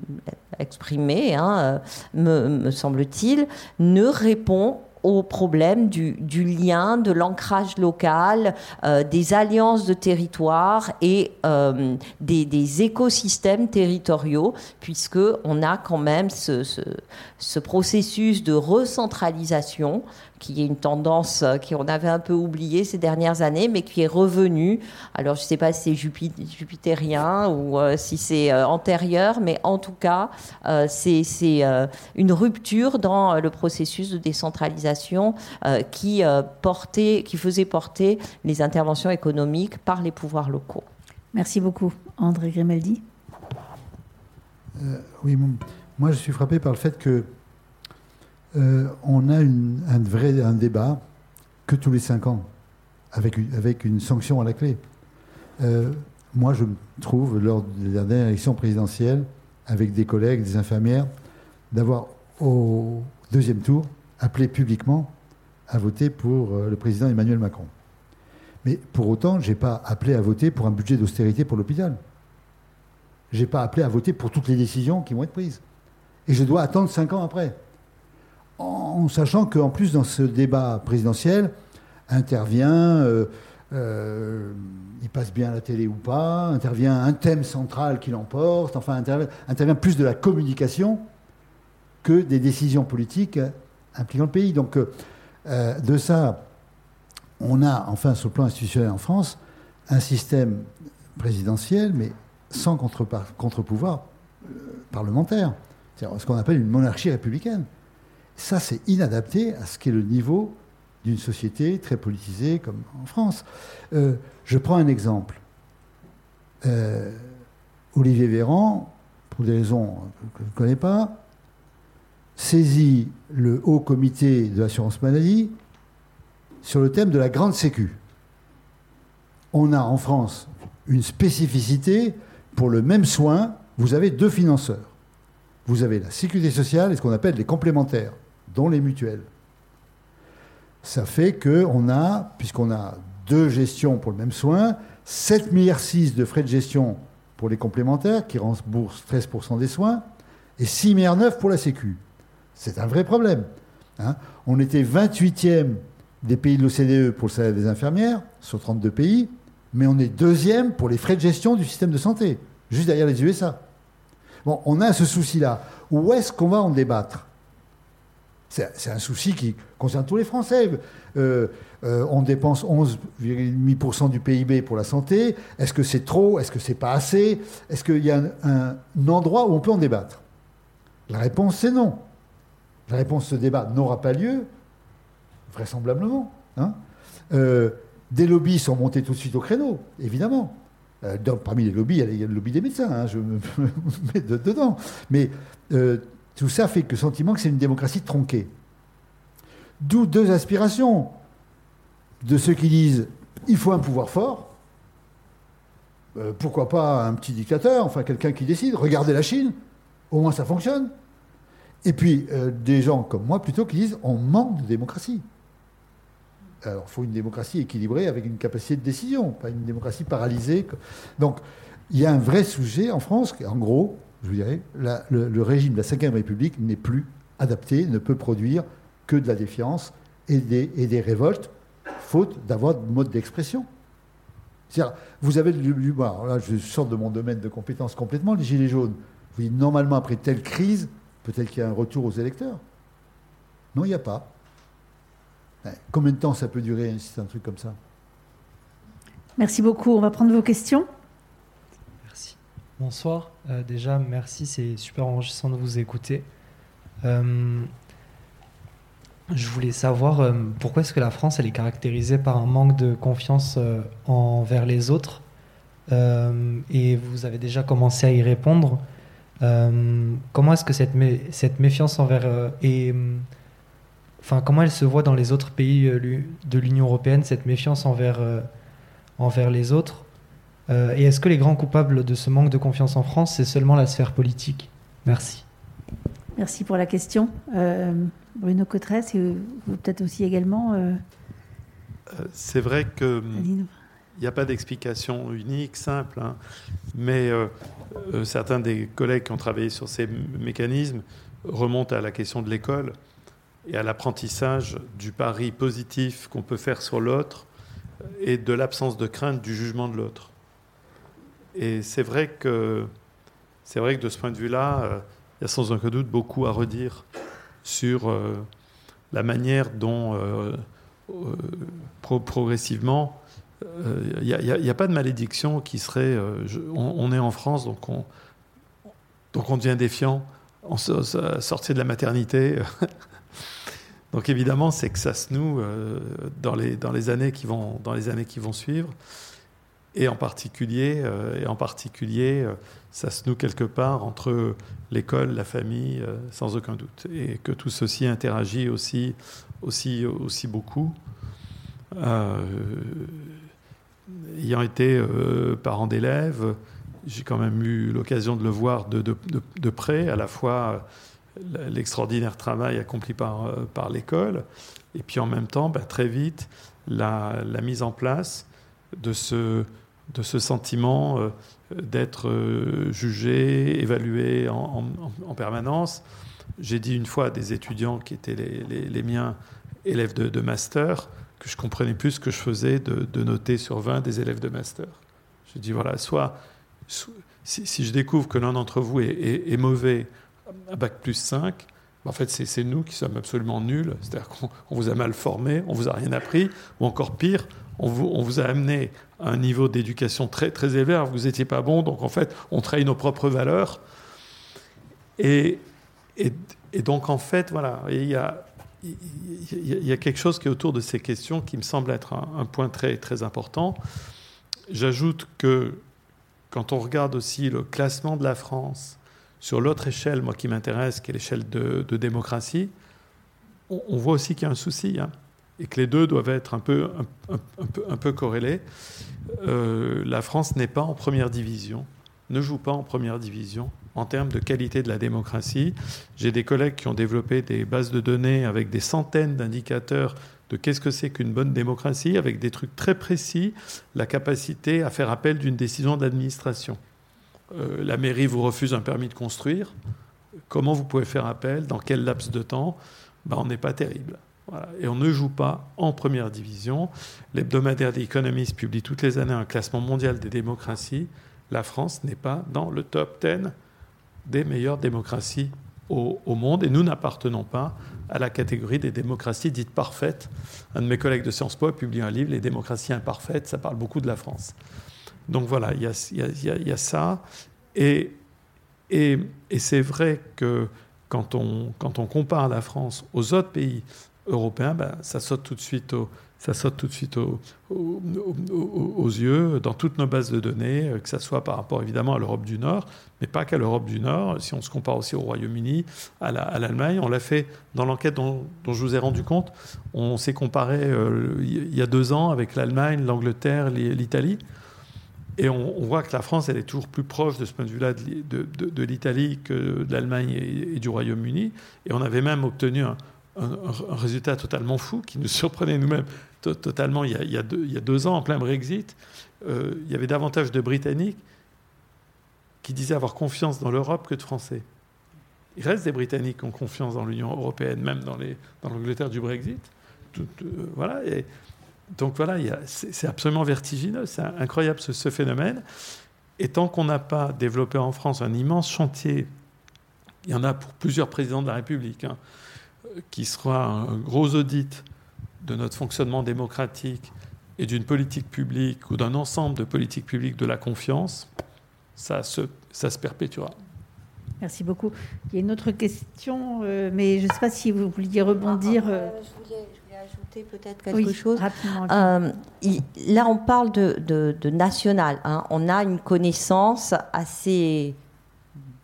exprimé, hein, me, semble-t-il, ne répond au problème du, lien, de l'ancrage local, euh, des alliances de territoire et euh, des, écosystèmes territoriaux, puisque on a quand même ce processus de recentralisation qui est une tendance euh, qu'on avait un peu oubliée ces dernières années, mais qui est revenue. Alors, je ne sais pas si c'est jupitérien ou euh, si c'est euh, antérieur, mais en tout cas, c'est une rupture dans le processus de décentralisation qui, portait, qui faisait porter les interventions économiques par les pouvoirs locaux. Merci beaucoup. André Grimaldi Oui, moi je suis frappé par le fait que euh, on a un vrai débat que tous les cinq ans, avec une, avec une sanction à la clé. Euh, moi, je me trouve, lors de la dernière élection présidentielle, avec des collègues, des infirmières, d'avoir au deuxième tour, appelé publiquement à voter pour euh, le président Emmanuel Macron. Mais pour autant, je n'ai pas appelé à voter pour un budget d'austérité pour l'hôpital. Je n'ai pas appelé à voter pour toutes les décisions qui vont être prises. Et je dois attendre cinq ans après. En sachant qu'en plus, dans ce débat présidentiel, intervient, euh, euh, il passe bien à la télé ou pas, intervient un thème central qui l'emporte, enfin, intervient, plus de la communication que des décisions politiques impliquant le pays. Donc, euh, de ça, on a, enfin, sur le plan institutionnel en France, un système présidentiel, mais sans contre-pouvoir parlementaire. C'est ce qu'on appelle une monarchie républicaine. Ça, c'est inadapté à ce qu'est le niveau d'une société très politisée comme en France. Euh, je prends un exemple. Euh, Olivier Véran, pour des raisons que je ne connais pas, saisit le haut comité de l'assurance maladie sur le thème de la grande sécu. On a en France une spécificité pour le même soin, vous avez deux financeurs. Vous avez la sécurité sociale et ce qu'on appelle les complémentaires, dont les mutuelles. Ça fait qu'on a, puisqu'on a deux gestions pour le même soin, 7,6 milliards de frais de gestion pour les complémentaires, qui remboursent 13% des soins, et 6,9 milliards pour la Sécu. C'est un vrai problème. Hein. On était 28e des pays de l'OCDE pour le salaire des infirmières, sur 32 pays, mais on est deuxième pour les frais de gestion du système de santé, juste derrière les USA. Bon, on a ce souci-là. Où est-ce qu'on va en débattre? C'est un souci qui concerne tous les Français. Euh, euh, on dépense 11,5% du PIB pour la santé. Est-ce que c'est trop? Est-ce que c'est pas assez? Est-ce qu'il y a un, endroit où on peut en débattre? La réponse, c'est non. La réponse, ce débat n'aura pas lieu, vraisemblablement. Hein. Euh, des lobbies sont montés tout de suite au créneau, évidemment. parmi les lobbies, il y a le lobby des médecins, hein, je me <laughs> mets dedans. Mais tout ça fait le sentiment que c'est une démocratie tronquée. D'où deux aspirations de ceux qui disent il faut un pouvoir fort. Euh, pourquoi pas un petit dictateur, enfin quelqu'un qui décide. Regardez la Chine, au moins ça fonctionne. Et puis euh, des gens comme moi plutôt qui disent on manque de démocratie. Alors il faut une démocratie équilibrée avec une capacité de décision, pas une démocratie paralysée. Donc il y a un vrai sujet en France, en gros, je vous dirais, le, régime de la Ve République n'est plus adapté, ne peut produire que de la défiance et des, révoltes, faute d'avoir de mode d'expression. Vous avez du là je sors de mon domaine de compétences complètement, les Gilets jaunes. Vous dites, normalement, après telle crise, peut-être qu'il y a un retour aux électeurs. Non, il n'y a pas. Combien de temps ça peut durer un truc comme ça? Merci beaucoup. On va prendre vos questions. Bonsoir. Euh, déjà, merci, c'est super enrichissant de vous écouter. Euh, je voulais savoir euh, pourquoi est-ce que la France est caractérisée par un manque de confiance envers les autres? Et vous avez déjà commencé à y répondre. comment est-ce que cette, méfiance envers et enfin comment elle se voit dans les autres pays de l'Union européenne cette méfiance envers les autres? Euh, et est-ce que les grands coupables de ce manque de confiance en France, c'est seulement la sphère politique? Merci. Merci pour la question. Euh, Bruno Cotresse, et vous peut-être aussi également. Euh, c'est vrai que. Il n'y a pas d'explication unique, simple, hein. mais certains des collègues qui ont travaillé sur ces mécanismes remontent à la question de l'école et à l'apprentissage du pari positif qu'on peut faire sur l'autre et de l'absence de crainte du jugement de l'autre. Et c'est vrai que c'est vrai que de ce point de vue-là, euh, il y a sans aucun doute beaucoup à redire sur euh, la manière dont euh, progressivement il n'y a, pas de malédiction qui serait on, est en France donc on donc on devient défiant on sortir de la maternité. <laughs> Donc évidemment c'est que ça se noue dans les dans les années qui vont dans les années qui vont suivre et en particulier, euh, et en particulier euh, ça se noue quelque part entre l'école, la famille, euh, sans aucun doute. Et que tout ceci interagit aussi, aussi, aussi beaucoup. ayant été parent d'élèves, j'ai quand même eu l'occasion de le voir de, près, à la fois l'extraordinaire travail accompli par, par l'école, et puis en même temps, bah, très vite, la, mise en place de ce, de ce sentiment d'être jugé, évalué en, en, permanence. J'ai dit une fois à des étudiants qui étaient les, les, miens, élèves de, de, master, que je comprenais plus ce que je faisais de, noter sur 20 des élèves de master. Je dis voilà, soit, si, si, je découvre que l'un d'entre vous est, est, est, mauvais à bac plus 5, ben, en fait c'est nous qui sommes absolument nuls, c'est-à-dire qu'on vous a mal formé, on vous a rien appris, ou encore pire, on vous, a amené à un niveau d'éducation très, très élevé, vous n'étiez pas bon, donc en fait on trahit nos propres valeurs. Et, donc en fait, voilà, il y a quelque chose qui est autour de ces questions qui me semble être un, point très, très important. J'ajoute que quand on regarde aussi le classement de la France sur l'autre échelle, moi qui m'intéresse, qui est l'échelle de, démocratie, on, on voit aussi qu'il y a un souci hein, et que les deux doivent être un peu, un, peu corrélés. Euh, la France n'est pas en première division, ne joue pas en première division en termes de qualité de la démocratie. J'ai des collègues qui ont développé des bases de données avec des centaines d'indicateurs de qu'est-ce que c'est qu'une bonne démocratie, avec des trucs très précis, la capacité à faire appel d'une décision d'administration. Euh, la mairie vous refuse un permis de construire. Comment vous pouvez faire appel? Dans quel laps de temps? Ben, On n'est pas terrible. Et on ne joue pas en première division. L'hebdomadaire des Economist publie toutes les années un classement mondial des démocraties. La France n'est pas dans le top 10 des meilleures démocraties au, monde et nous n'appartenons pas à la catégorie des démocraties dites parfaites. Un de mes collègues de Sciences Po a publié un livre, Les démocraties imparfaites, ça parle beaucoup de la France. Donc voilà, il y a, ça. Et, c'est vrai que quand on compare la France aux autres pays européens, ben, ça saute tout de suite au, ça saute tout de suite aux, yeux dans toutes nos bases de données, que ce soit par rapport évidemment à l'Europe du Nord, mais pas qu'à l'Europe du Nord. Si on se compare aussi au Royaume-Uni, à l'Allemagne, la, on l'a fait dans l'enquête dont, je vous ai rendu compte. On s'est comparé euh, il y a deux ans avec l'Allemagne, l'Angleterre, l'Italie. Et on, voit que la France, elle est toujours plus proche de ce point de vue-là de, de, de, l'Italie que de l'Allemagne et, du Royaume-Uni. Et on avait même obtenu un, un, résultat totalement fou qui nous surprenait nous-mêmes totalement il y, a, deux, ans, en plein Brexit. Euh, il y avait davantage de Britanniques qui disaient avoir confiance dans l'Europe que de Français. Il reste des Britanniques qui ont confiance dans l'Union européenne, même dans l'Angleterre du Brexit. Euh, voilà. Donc voilà, c'est absolument vertigineux, c'est incroyable ce, ce, phénomène. Et tant qu'on n'a pas développé en France un immense chantier, il y en a pour plusieurs présidents de la République, hein, qui sera un gros audit de notre fonctionnement démocratique et d'une politique publique ou d'un ensemble de politiques publiques de la confiance, ça se, ça se perpétuera. Merci beaucoup. Il y a une autre question, euh, mais je ne sais pas si vous vouliez rebondir. Euh, je, voulais, je, voulais, ajouter peut-être quelque oui, chose. Euh, il, là, on parle de, de, de national. Hein. On a une connaissance assez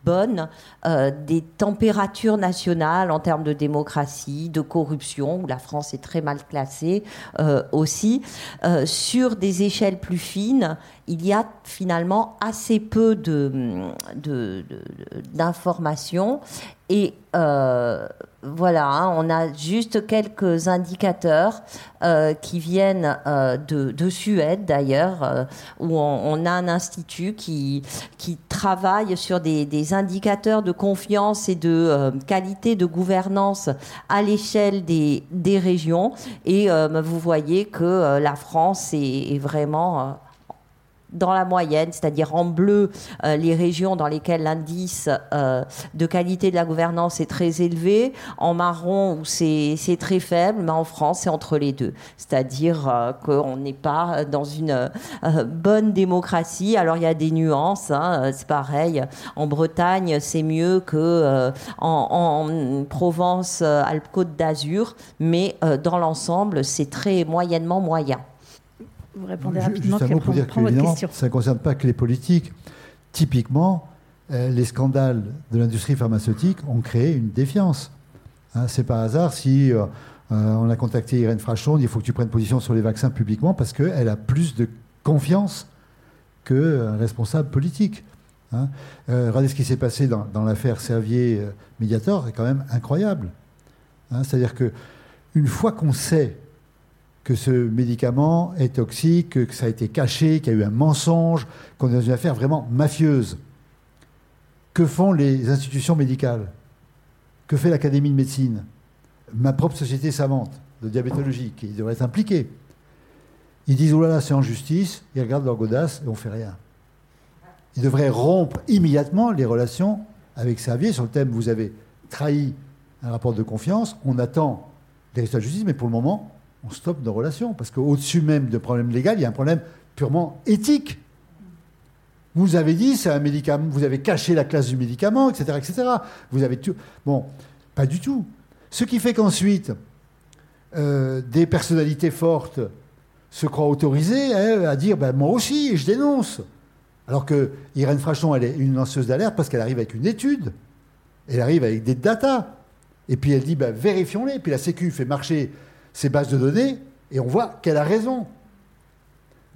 euh, des températures nationales en termes de démocratie, de corruption, où la France est très mal classée euh, aussi. Euh, sur des échelles plus fines, il y a finalement assez peu d'informations de, et voilà, hein, on a juste quelques indicateurs euh, qui viennent euh, de, de, Suède d'ailleurs, euh, où on, a un institut qui, qui travaille sur des, indicateurs de confiance et de qualité de gouvernance à l'échelle des, des, régions. Et vous voyez que la France est vraiment dans la moyenne, c'est-à-dire en bleu euh, les régions dans lesquelles l'indice euh, de qualité de la gouvernance est très élevé, en marron où c'est très faible, mais en France c'est entre les deux, c'est-à-dire euh, qu'on n'est pas dans une bonne démocratie. Alors il y a des nuances, hein, c'est pareil. En Bretagne c'est mieux que en, Provence, Alpes-Côte d'Azur, mais dans l'ensemble c'est très moyennement moyen vous répondez rapidement. Juste un mot pour dire que, évidemment, ça ne concerne pas que les politiques. Typiquement, euh, les scandales de l'industrie pharmaceutique ont créé une défiance. Hein, C'est pas hasard si euh, on a contacté Irène Frachon, il faut que tu prennes position sur les vaccins publiquement parce qu'elle a plus de confiance qu'un responsable politique. Hein. Euh, regardez ce qui s'est passé dans, l'affaire Servier-Mediator, c'est quand même incroyable. Hein. C'est-à-dire que une fois qu'on sait que ce médicament est toxique, que ça a été caché, qu'il y a eu un mensonge, qu'on est dans une affaire vraiment mafieuse, que font les institutions médicales? Que fait l'Académie de médecine? Ma propre société savante de diabétologie, qui devrait être impliquée. Ils disent, oh là là, c'est en justice, ils regardent leur godasse et on fait rien. Ils devraient rompre immédiatement les relations avec Servier sur le thème, vous avez trahi un rapport de confiance, on attend des résultats de justice, mais pour le moment, on stoppe nos relations. Parce qu'au-dessus même de problème légal, il y a un problème purement éthique. Vous avez dit, c'est un médicament, vous avez caché la classe du médicament, etc., etc. Vous avez tout. Bon, pas du tout. Ce qui fait qu'ensuite, euh, des personnalités fortes se croient autorisées à dire ben, moi aussi, je dénonce. Alors que Irène Frachon, elle est une lanceuse d'alerte parce qu'elle arrive avec une étude, elle arrive avec des datas. Et puis elle dit ben, vérifions-les. Puis la Sécu fait marcher ses bases de données et on voit qu'elle a raison.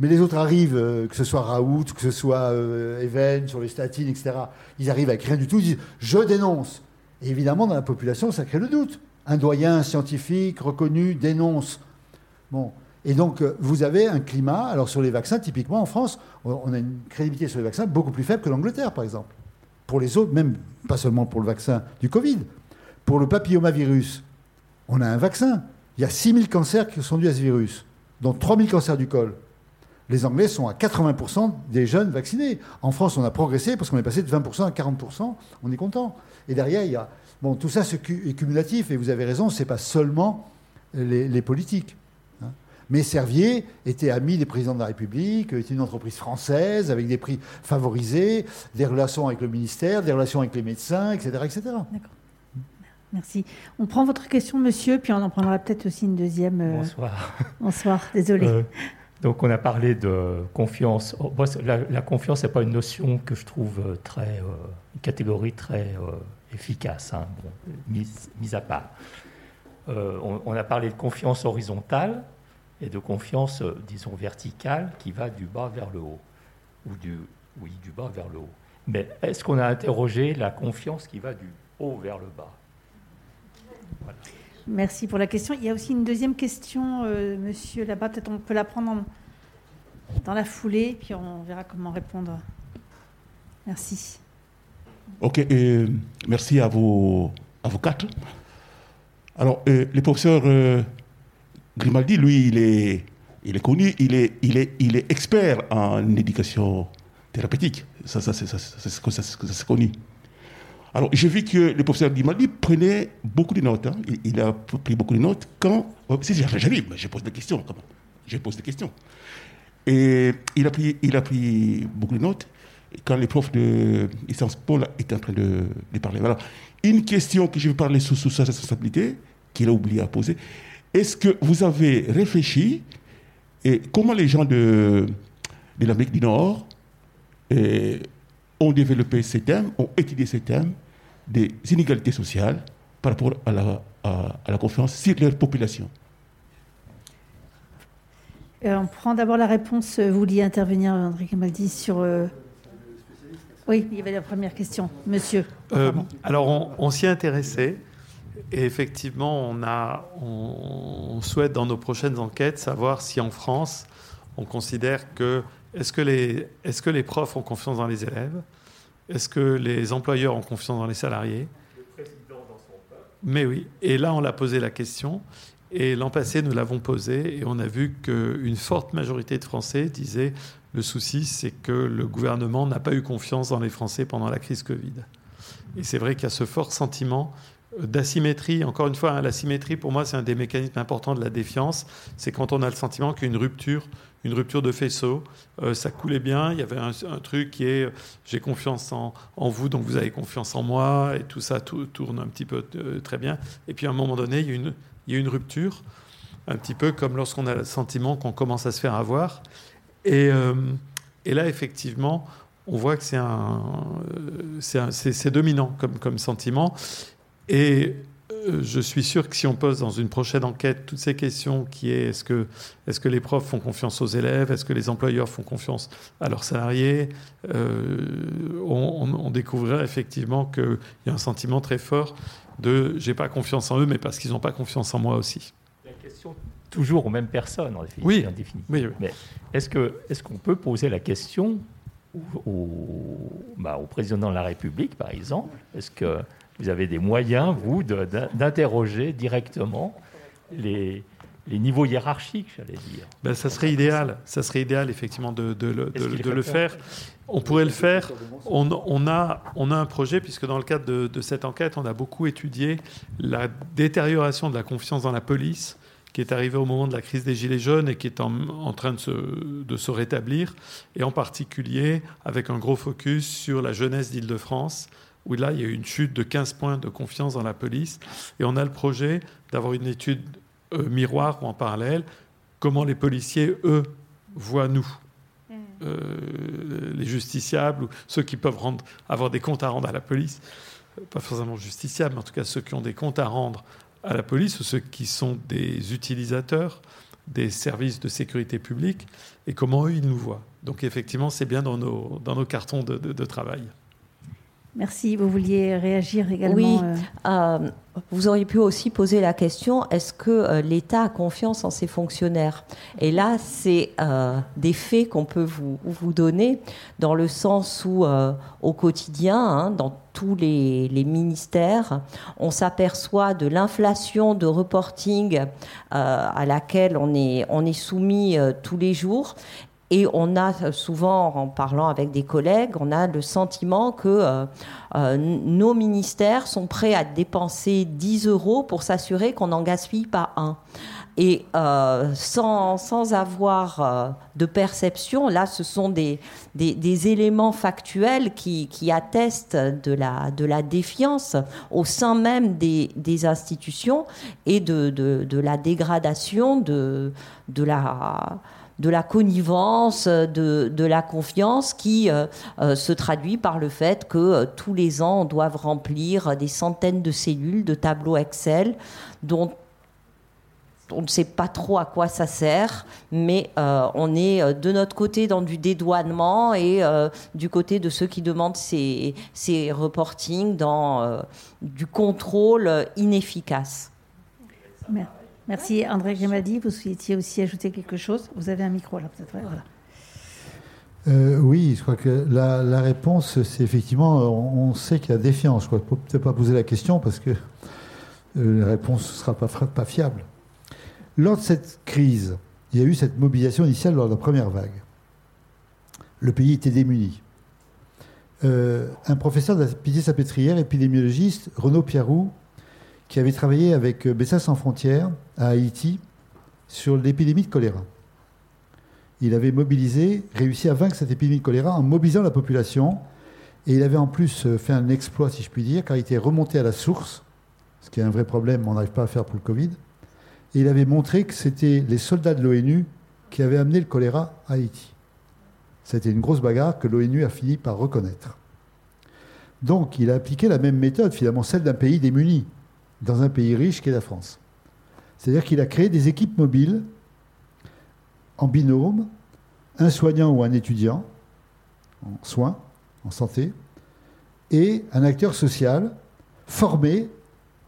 Mais les autres arrivent, euh, que ce soit Raoult, que ce soit euh, Even sur les statines, etc. Ils arrivent avec rien du tout, ils disent je dénonce. Et évidemment, dans la population, ça crée le doute. Un doyen scientifique reconnu dénonce. Bon. Et donc, euh, vous avez un climat. Alors, sur les vaccins, typiquement en France, on a une crédibilité sur les vaccins beaucoup plus faible que l'Angleterre, par exemple. Pour les autres, même pas seulement pour le vaccin du Covid. Pour le papillomavirus, on a un vaccin. Il y a 6000 cancers qui sont dus à ce virus, dont 3000 cancers du col. Les Anglais sont à 80% des jeunes vaccinés. En France, on a progressé parce qu'on est passé de 20% à 40%. On est content. Et derrière, il y a. Bon, tout ça est cumulatif, et vous avez raison, ce n'est pas seulement les, politiques. Hein. Mais Servier était ami des présidents de la République, était une entreprise française avec des prix favorisés, des relations avec le ministère, des relations avec les médecins, etc. etc. D'accord. Merci. On prend votre question, monsieur, puis on en prendra peut-être aussi une deuxième. Euh, Bonsoir. <laughs> Bonsoir, désolé. Euh, donc, on a parlé de confiance. Oh, la, confiance n'est pas une notion que je trouve euh, très. une catégorie très efficace, hein, mise, à part. On, a parlé de confiance horizontale et de confiance, disons, verticale qui va du bas vers le haut. Ou du, oui, du bas vers le haut. Mais est-ce qu'on a interrogé la confiance qui va du haut vers le bas? Merci pour la question. Il y a aussi une deuxième question, euh, monsieur là-bas. Peut-être on peut la prendre dans la foulée, puis on verra comment répondre. Merci. Ok, euh, merci à vos, à quatre. Alors, euh, le professeur Grimaldi, lui, il est, il est connu, il est, il, est, il est expert en éducation thérapeutique. Ça, ça, ça, c'est connu. Alors, j'ai vu que le professeur Guimali prenait beaucoup de notes. Hein. Il, a pris beaucoup de notes quand. Oh, si, j'arrive, je pose des questions. Comment je pose des questions. Et il a pris, il a pris beaucoup de notes quand le prof de licence Paul était en train de, parler. Voilà. Une question que je vais parler sous, sa responsabilité, qu'il a oublié à poser. Est-ce que vous avez réfléchi et comment les gens de l'Amérique du Nord ont développé ces thèmes, ont étudié ces thèmes des inégalités sociales par rapport à la, à, la confiance sur leur population. Euh, on prend d'abord la réponse. Vous vouliez intervenir, André Camaldi, sur. Euh, oui, il y avait la première question. Monsieur. Euh, alors, on, on s'y intéressait. Et effectivement, on, a, on, souhaite dans nos prochaines enquêtes savoir si en France, on considère que est-ce que, les, est-ce que les profs ont confiance dans les élèves? Est-ce que les employeurs ont confiance dans les salariés? Le président dans son peuple. Mais oui. Et là, on l'a posé la question. Et l'an passé, nous l'avons posé et on a vu qu'une forte majorité de Français disaient le souci, c'est que le gouvernement n'a pas eu confiance dans les Français pendant la crise Covid. Et c'est vrai qu'il y a ce fort sentiment d'asymétrie. Encore une fois, hein, l'asymétrie, pour moi, c'est un des mécanismes importants de la défiance. C'est quand on a le sentiment qu'il y a une rupture une rupture de faisceau. Euh, ça coulait bien. Il y avait un, truc qui est j'ai confiance en, vous, donc vous avez confiance en moi, et tout ça tourne un petit peu euh, très bien. Et puis à un moment donné, il y, a une, rupture, un petit peu comme lorsqu'on a le sentiment qu'on commence à se faire avoir. Et, euh, là, effectivement, on voit que c'est un, c'est dominant comme, comme sentiment. Et euh, je suis sûr que si on pose dans une prochaine enquête toutes ces questions qui est est-ce que, est que les profs font confiance aux élèves, est-ce que les employeurs font confiance à leurs salariés, euh, on, on, découvrirait effectivement qu'il y a un sentiment très fort de j'ai pas confiance en eux, mais parce qu'ils n'ont pas confiance en moi aussi. La question toujours aux mêmes personnes en définitive. Oui, en définitive. oui, Mais est-ce qu'on peut poser la question au, bah, au, président de la République, par exemple? Est-ce que vous avez des moyens, vous, d'interroger directement les, les niveaux hiérarchiques, j'allais dire. Ben, ça serait idéal, ça serait idéal effectivement de, de, le faire. On pourrait le faire. On, on, a, on a un projet, puisque dans le cadre de, cette enquête, on a beaucoup étudié la détérioration de la confiance dans la police qui est arrivée au moment de la crise des Gilets jaunes et qui est en, en train de se, de se rétablir, et en particulier avec un gros focus sur la jeunesse d'Île-de-France, où là, il y a eu une chute de 15 points de confiance dans la police. Et on a le projet d'avoir une étude euh, miroir ou en parallèle, comment les policiers, eux, voient nous. Mm. Euh, les justiciables ou ceux qui peuvent rendre, avoir des comptes à rendre à la police, pas forcément justiciables, mais en tout cas ceux qui ont des comptes à rendre à la police ou ceux qui sont des utilisateurs des services de sécurité publique et comment eux ils nous voient. Donc effectivement, c'est bien dans nos, dans nos cartons de, de travail. Merci. Vous vouliez réagir également Oui. Euh, euh, vous auriez pu aussi poser la question est-ce que euh, l'État a confiance en ses fonctionnaires? Et là, c'est des faits qu'on peut vous, vous, donner dans le sens où, au quotidien, hein, dans tous les, les, ministères, on s'aperçoit de l'inflation de reporting à laquelle on est, on est soumis tous les jours et on a souvent, en parlant avec des collègues, on a le sentiment que euh, euh, nos ministères sont prêts à dépenser 10 euros pour s'assurer qu'on n'en gaspille pas un. Et euh, sans, sans, avoir de perception, là, ce sont des, des, éléments factuels qui, attestent de la, de la défiance au sein même des, des institutions et de, de, de, la dégradation de la de la connivence, de, la confiance qui euh, euh, se traduit par le fait que euh, tous les ans, on doit remplir des centaines de cellules, de tableaux Excel, dont on ne sait pas trop à quoi ça sert, mais on est de notre côté dans du dédouanement et du côté de ceux qui demandent ces, ces reportings dans du contrôle inefficace. Merci. Merci André Grimaldi. Vous souhaitiez aussi ajouter quelque chose? Vous avez un micro là, peut-être. Euh, oui, je crois que la, réponse, c'est effectivement, on, sait qu'il y a défiance. Je crois ne peut-être pas poser la question parce que euh, la réponse ne sera pas, pas fiable. Lors de cette crise, il y a eu cette mobilisation initiale lors de la première vague. Le pays était démuni. Euh, un professeur de la Pitié-Salpêtrière, épidémiologiste, Renaud Pierroux, qui avait travaillé avec Bessa sans frontières à Haïti sur l'épidémie de choléra. Il avait mobilisé, réussi à vaincre cette épidémie de choléra en mobilisant la population. Et il avait en plus fait un exploit, si je puis dire, car il était remonté à la source, ce qui est un vrai problème, on n'arrive pas à faire pour le Covid. Et il avait montré que c'était les soldats de l'ONU qui avaient amené le choléra à Haïti. C'était une grosse bagarre que l'ONU a fini par reconnaître. Donc il a appliqué la même méthode, finalement celle d'un pays démuni dans un pays riche qu'est la France. C'est-à-dire qu'il a créé des équipes mobiles en binôme, un soignant ou un étudiant en soins, en santé, et un acteur social formé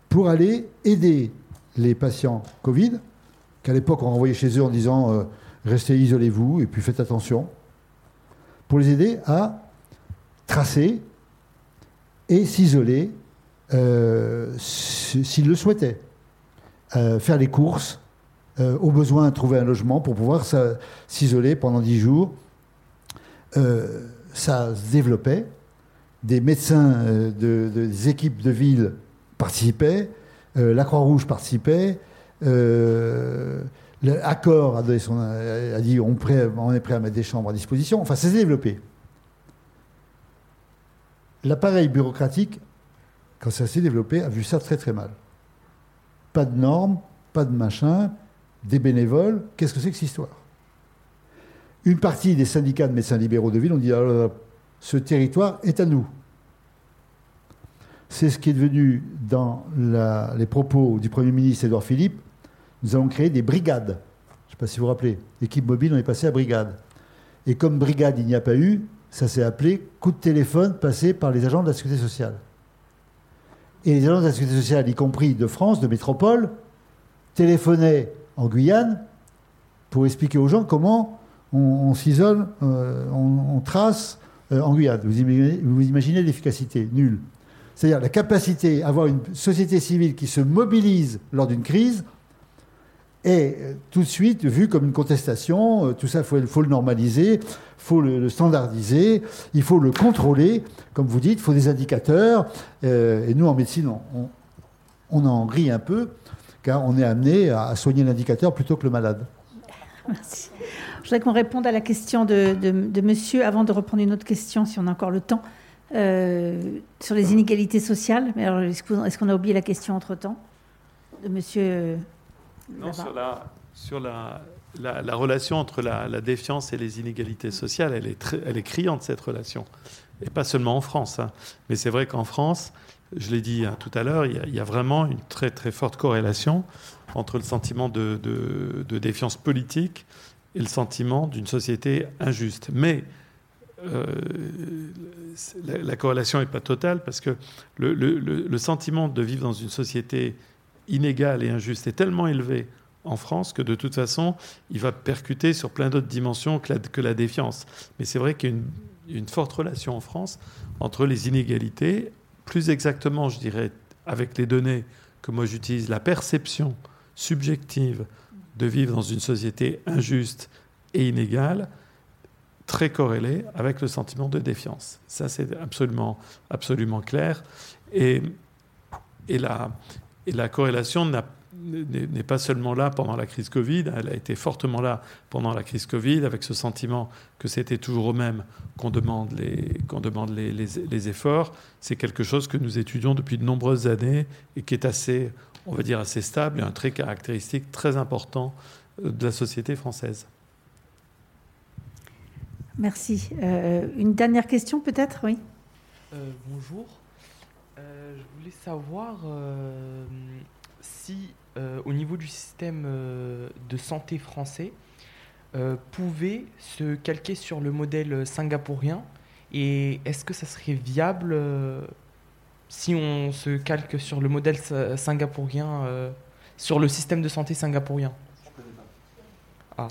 pour aller aider les patients Covid, qu'à l'époque on renvoyait chez eux en disant euh, restez, isolez-vous et puis faites attention, pour les aider à tracer et s'isoler s'ils le souhaitaient. Euh, faire les courses, euh, au besoin trouver un logement pour pouvoir s'isoler pendant dix jours. ça se développait. Des médecins de, des équipes de ville participaient. la Croix-Rouge participait. L'accord a, dit on est prêt à mettre des chambres à disposition. Enfin, ça s'est développé. L'appareil bureaucratique quand ça s'est développé, a vu ça très très mal. Pas de normes, pas de machin, des bénévoles, qu'est-ce que c'est que cette histoire? Une partie des syndicats de médecins libéraux de ville ont dit alors, ce territoire est à nous. C'est ce qui est devenu dans les propos du Premier ministre Édouard Philippe. Nous allons créer des brigades. Je ne sais pas si vous vous rappelez. Équipe mobile, on est passé à brigade. Et comme brigade, il n'y a pas eu, ça s'est appelé coup de téléphone passé par les agents de la sécurité sociale. Et les agents de la sécurité sociale, y compris de France, de métropole, téléphonaient en Guyane pour expliquer aux gens comment on, s'isole, euh, on, trace euh, en Guyane. Vous imaginez, vous imaginez l'efficacité Nulle. C'est-à-dire la capacité à avoir une société civile qui se mobilise lors d'une crise est euh, tout de suite vu comme une contestation. Tout ça, il faut, le normaliser, il faut le, standardiser, il faut le contrôler. Comme vous dites, il faut des indicateurs. et nous, en médecine, on, en rit un peu, car on est amené à soigner l'indicateur plutôt que le malade. Merci. Je voudrais qu'on réponde à la question de, monsieur, avant de reprendre une autre question, si on a encore le temps, euh, sur les inégalités sociales. Est-ce qu'on a oublié la question entre-temps De monsieur. Non, sur, la, la, relation entre la, défiance et les inégalités sociales, elle est, très, elle est criante, cette relation. Et pas seulement en France. Hein. Mais c'est vrai qu'en France, je l'ai dit hein, tout à l'heure, il, y a vraiment une très très forte corrélation entre le sentiment de, de défiance politique et le sentiment d'une société injuste. Mais euh, la, corrélation n'est pas totale parce que le, sentiment de vivre dans une société inégale et injuste est tellement élevé en France que de toute façon, il va percuter sur plein d'autres dimensions que la, que la défiance. Mais c'est vrai qu'il y a une, une, forte relation en France entre les inégalités, plus exactement, je dirais, avec les données que moi j'utilise, la perception subjective de vivre dans une société injuste et inégale, très corrélée avec le sentiment de défiance. Ça, c'est absolument, absolument clair. Et, et, la, et la corrélation n'est pas seulement là pendant la crise Covid, elle a été fortement là pendant la crise Covid, avec ce sentiment que c'était toujours au même qu'on demande, les, qu'on demande les, les, les efforts. C'est quelque chose que nous étudions depuis de nombreuses années et qui est assez, on va dire, assez stable et un trait caractéristique très important de la société française. Merci. Euh, une dernière question peut-être? Oui. Euh, bonjour. Je voulais savoir si au niveau du système de santé français, pouvait se calquer sur le modèle singapourien et est-ce que ça serait viable si on se calque sur le modèle singapourien, euh, sur le système de santé singapourien? Ah.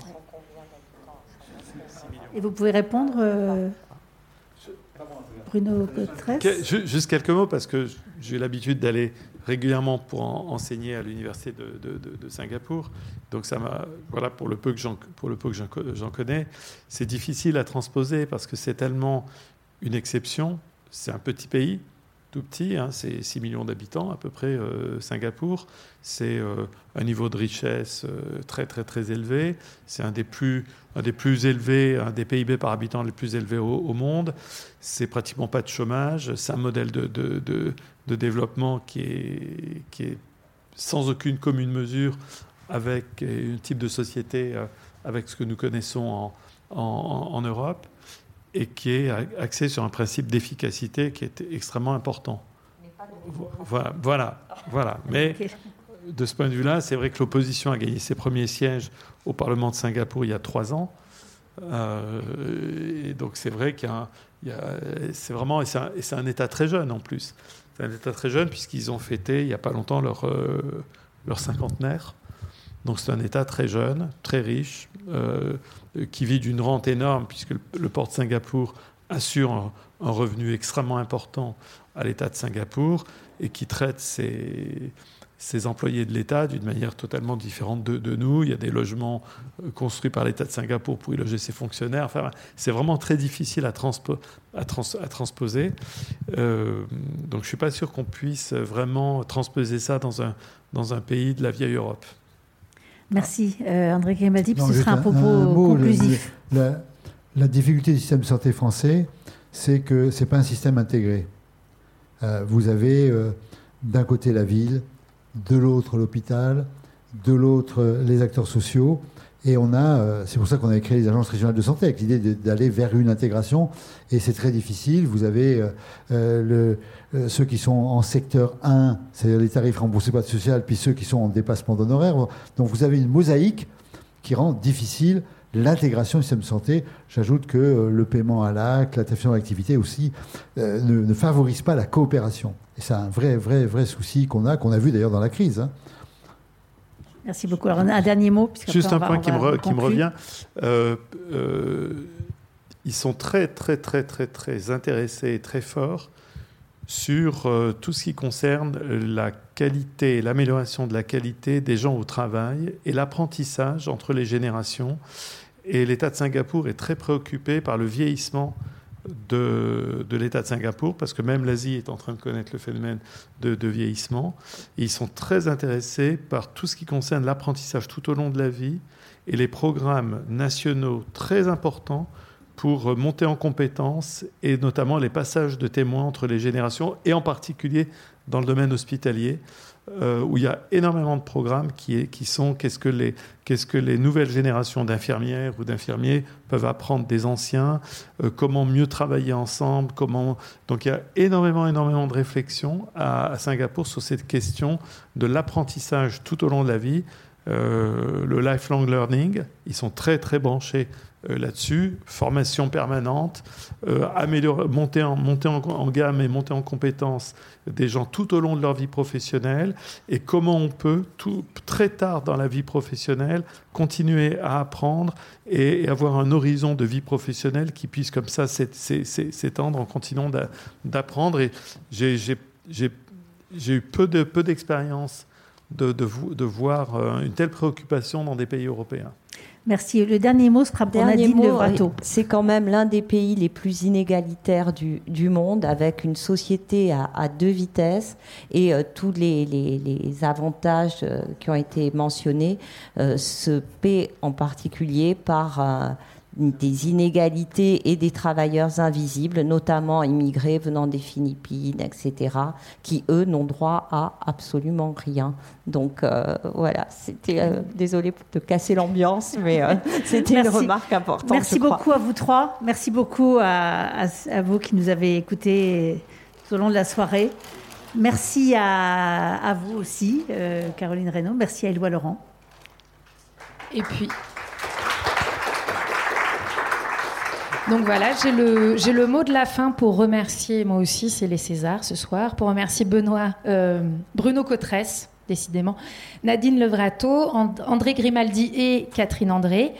Et vous pouvez répondre, Bruno Juste quelques mots, parce que j'ai l'habitude d'aller régulièrement pour enseigner à l'université de, Singapour. Donc ça m'a, voilà, pour le peu que j'en, pour le peu que j'en connais, c'est difficile à transposer parce que c'est tellement une exception. C'est un petit pays, tout petit, hein, c'est 6 millions d'habitants à peu près, euh, Singapour. C'est euh, un niveau de richesse euh, très très très élevé. C'est un des plus un des plus élevés, un des PIB par habitant les plus élevés au, monde. C'est pratiquement pas de chômage. C'est un modèle de, de, développement qui est, sans aucune commune mesure avec un type de société avec ce que nous connaissons en Europe et qui est axé sur un principe d'efficacité qui est extrêmement important. Voilà, voilà, voilà. <laughs> Mais de ce point de vue-là, c'est vrai que l'opposition a gagné ses premiers sièges au Parlement de Singapour il y a trois ans. Euh, et donc c'est vrai qu'il y a, c'est vraiment et c'est un, État très jeune en plus. C'est un État très jeune puisqu'ils ont fêté il n'y a pas longtemps leur euh, leur cinquantenaire. Donc c'est un État très jeune, très riche, euh, qui vit d'une rente énorme, puisque le, port de Singapour assure un, revenu extrêmement important à l'État de Singapour, et qui traite ses, employés de l'État d'une manière totalement différente de, nous. Il y a des logements euh, construits par l'État de Singapour pour y loger ses fonctionnaires. Enfin, c'est vraiment très difficile à, transposer. Euh, donc je ne suis pas sûr qu'on puisse vraiment transposer ça dans un pays de la vieille Europe. Merci euh, André Grimaldi, ce sera un propos conclusif. la, difficulté du système de santé français, c'est que ce n'est pas un système intégré. Euh, vous avez euh, d'un côté la ville, de l'autre l'hôpital, de l'autre les acteurs sociaux, Et on a, c'est pour ça qu'on a créé les agences régionales de santé, avec l'idée d'aller vers une intégration. Et c'est très difficile. Vous avez le, ceux qui sont en secteur 1, c'est-à-dire les tarifs remboursés par le social, puis ceux qui sont en dépassement d'honoraires. Donc vous avez une mosaïque qui rend difficile l'intégration du système de santé. J'ajoute que euh, le paiement à l'acte, l'attention à l'activité aussi, euh, ne, favorise pas la coopération. Et c'est un vrai, vrai, vrai souci qu'on a, qu'on a vu d'ailleurs dans la crise. Hein. Merci beaucoup. Alors, un dernier mot. Juste un point qui, me, qui me, revient. Euh, ils sont très, très, très, très, très intéressés et très forts sur tout ce qui concerne la qualité, l'amélioration de la qualité des gens au travail et l'apprentissage entre les générations. Et l'État de Singapour est très préoccupé par le vieillissement de, de l'État de Singapour, parce que même l'Asie est en train de connaître le phénomène de, de vieillissement. ils sont très intéressés par tout ce qui concerne l'apprentissage tout au long de la vie et les programmes nationaux très importants pour monter en compétences et notamment les passages de témoins entre les générations et en particulier dans le domaine hospitalier, euh, où il y a énormément de programmes qui, sont qu'est-ce que, les, nouvelles générations d'infirmières ou d'infirmiers peuvent apprendre des anciens, euh, comment mieux travailler ensemble, comment... Donc il y a énormément, énormément de réflexions à, Singapour sur cette question de l'apprentissage tout au long de la vie, euh, le lifelong learning. Ils sont très, très branchés là-dessus, formation permanente, euh, améliorer, monter, en, monter en, gamme et monter en compétences des gens tout au long de leur vie professionnelle, et comment on peut, tout, très tard dans la vie professionnelle, continuer à apprendre et, avoir un horizon de vie professionnelle qui puisse comme ça s'étendre en continuant d'apprendre. Et j'ai eu peu d'expérience de, de, de, voir euh, une telle préoccupation dans des pays européens. Merci. Le dernier mot sera pour Nadine Levrato. C'est quand même l'un des pays les plus inégalitaires du, du monde, avec une société à, à deux vitesses et euh, tous les, les, les, avantages euh, qui ont été mentionnés euh, se paient en particulier par des inégalités et des travailleurs invisibles, notamment immigrés venant des Philippines, etc., qui, eux, n'ont droit à absolument rien. Donc, euh, voilà, c'était... Euh, désolé de casser l'ambiance, mais euh, <laughs> c'était une remarque importante. Merci beaucoup à vous trois. Merci beaucoup à, à, vous qui nous avez écoutés tout au long de la soirée. Merci à, à vous aussi, Caroline Reynaud. Merci à Éloi Laurent. Et puis... Donc voilà, j'ai le, le mot de la fin pour remercier, moi aussi, c'est les Césars ce soir, pour remercier Benoît, euh, Bruno Cotresse, décidément, Nadine Levrato, André Grimaldi et Catherine André.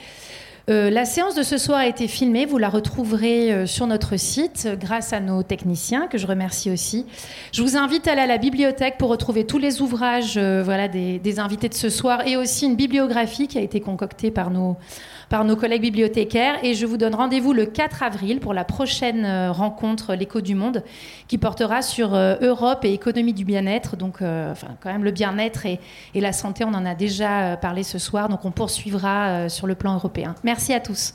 Euh, la séance de ce soir a été filmée, vous la retrouverez euh, sur notre site grâce à nos techniciens que je remercie aussi. Je vous invite à aller à la bibliothèque pour retrouver tous les ouvrages voilà, des, des, invités de ce soir et aussi une bibliographie qui a été concoctée par nos, par nos collègues bibliothécaires. Et je vous donne rendez-vous le 4 avril pour la prochaine euh, rencontre L'écho du monde qui portera sur euh, Europe et économie du bien-être. Donc, euh, quand même, le bien-être et, et, la santé, on en a déjà parlé ce soir. Donc, on poursuivra sur le plan européen. Merci à tous.